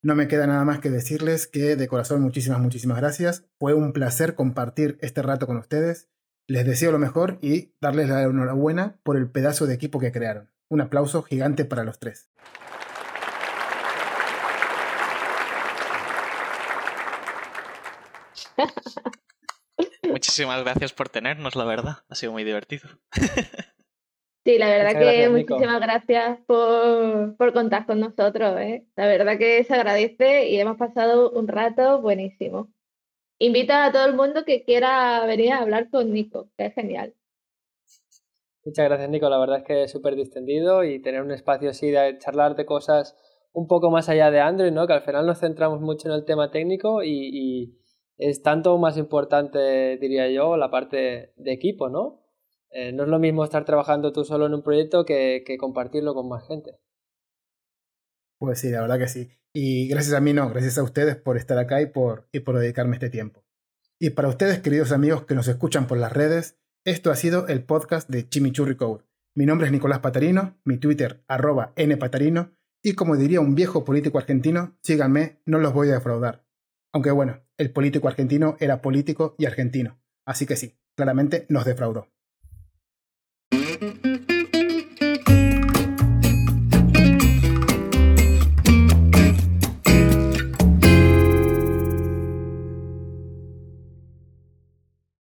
No me queda nada más que decirles que de corazón muchísimas, muchísimas gracias. Fue un placer compartir este rato con ustedes. Les deseo lo mejor y darles la enhorabuena por el pedazo de equipo que crearon. Un aplauso gigante para los tres. Muchísimas gracias por tenernos, la verdad. Ha sido muy divertido. Sí, la verdad que muchísimas gracias por, por, contar con nosotros. ¿eh? La verdad que se agradece y hemos pasado un rato buenísimo. Invita a todo el mundo que quiera venir a hablar con Nico, que es genial. Muchas gracias, Nico. La verdad es que es súper distendido y tener un espacio así de charlar de cosas un poco más allá de Android, ¿no? Que al final nos centramos mucho en el tema técnico y, es tanto más importante, diría yo, la parte de equipo, ¿no? Eh, no es lo mismo estar trabajando tú solo en un proyecto que, compartirlo con más gente. Pues sí, la verdad que sí. Y gracias a mí no, gracias a ustedes por estar acá y por, dedicarme este tiempo. Y para ustedes, queridos amigos que nos escuchan por las redes, esto ha sido el podcast de Chimichurri Code. Mi nombre es Nicolás Patarino, mi Twitter arroba npatarino, y como diría un viejo político argentino, síganme, no los voy a defraudar. Aunque bueno, el político argentino era político y argentino, así que sí, claramente nos defraudó. Thank you.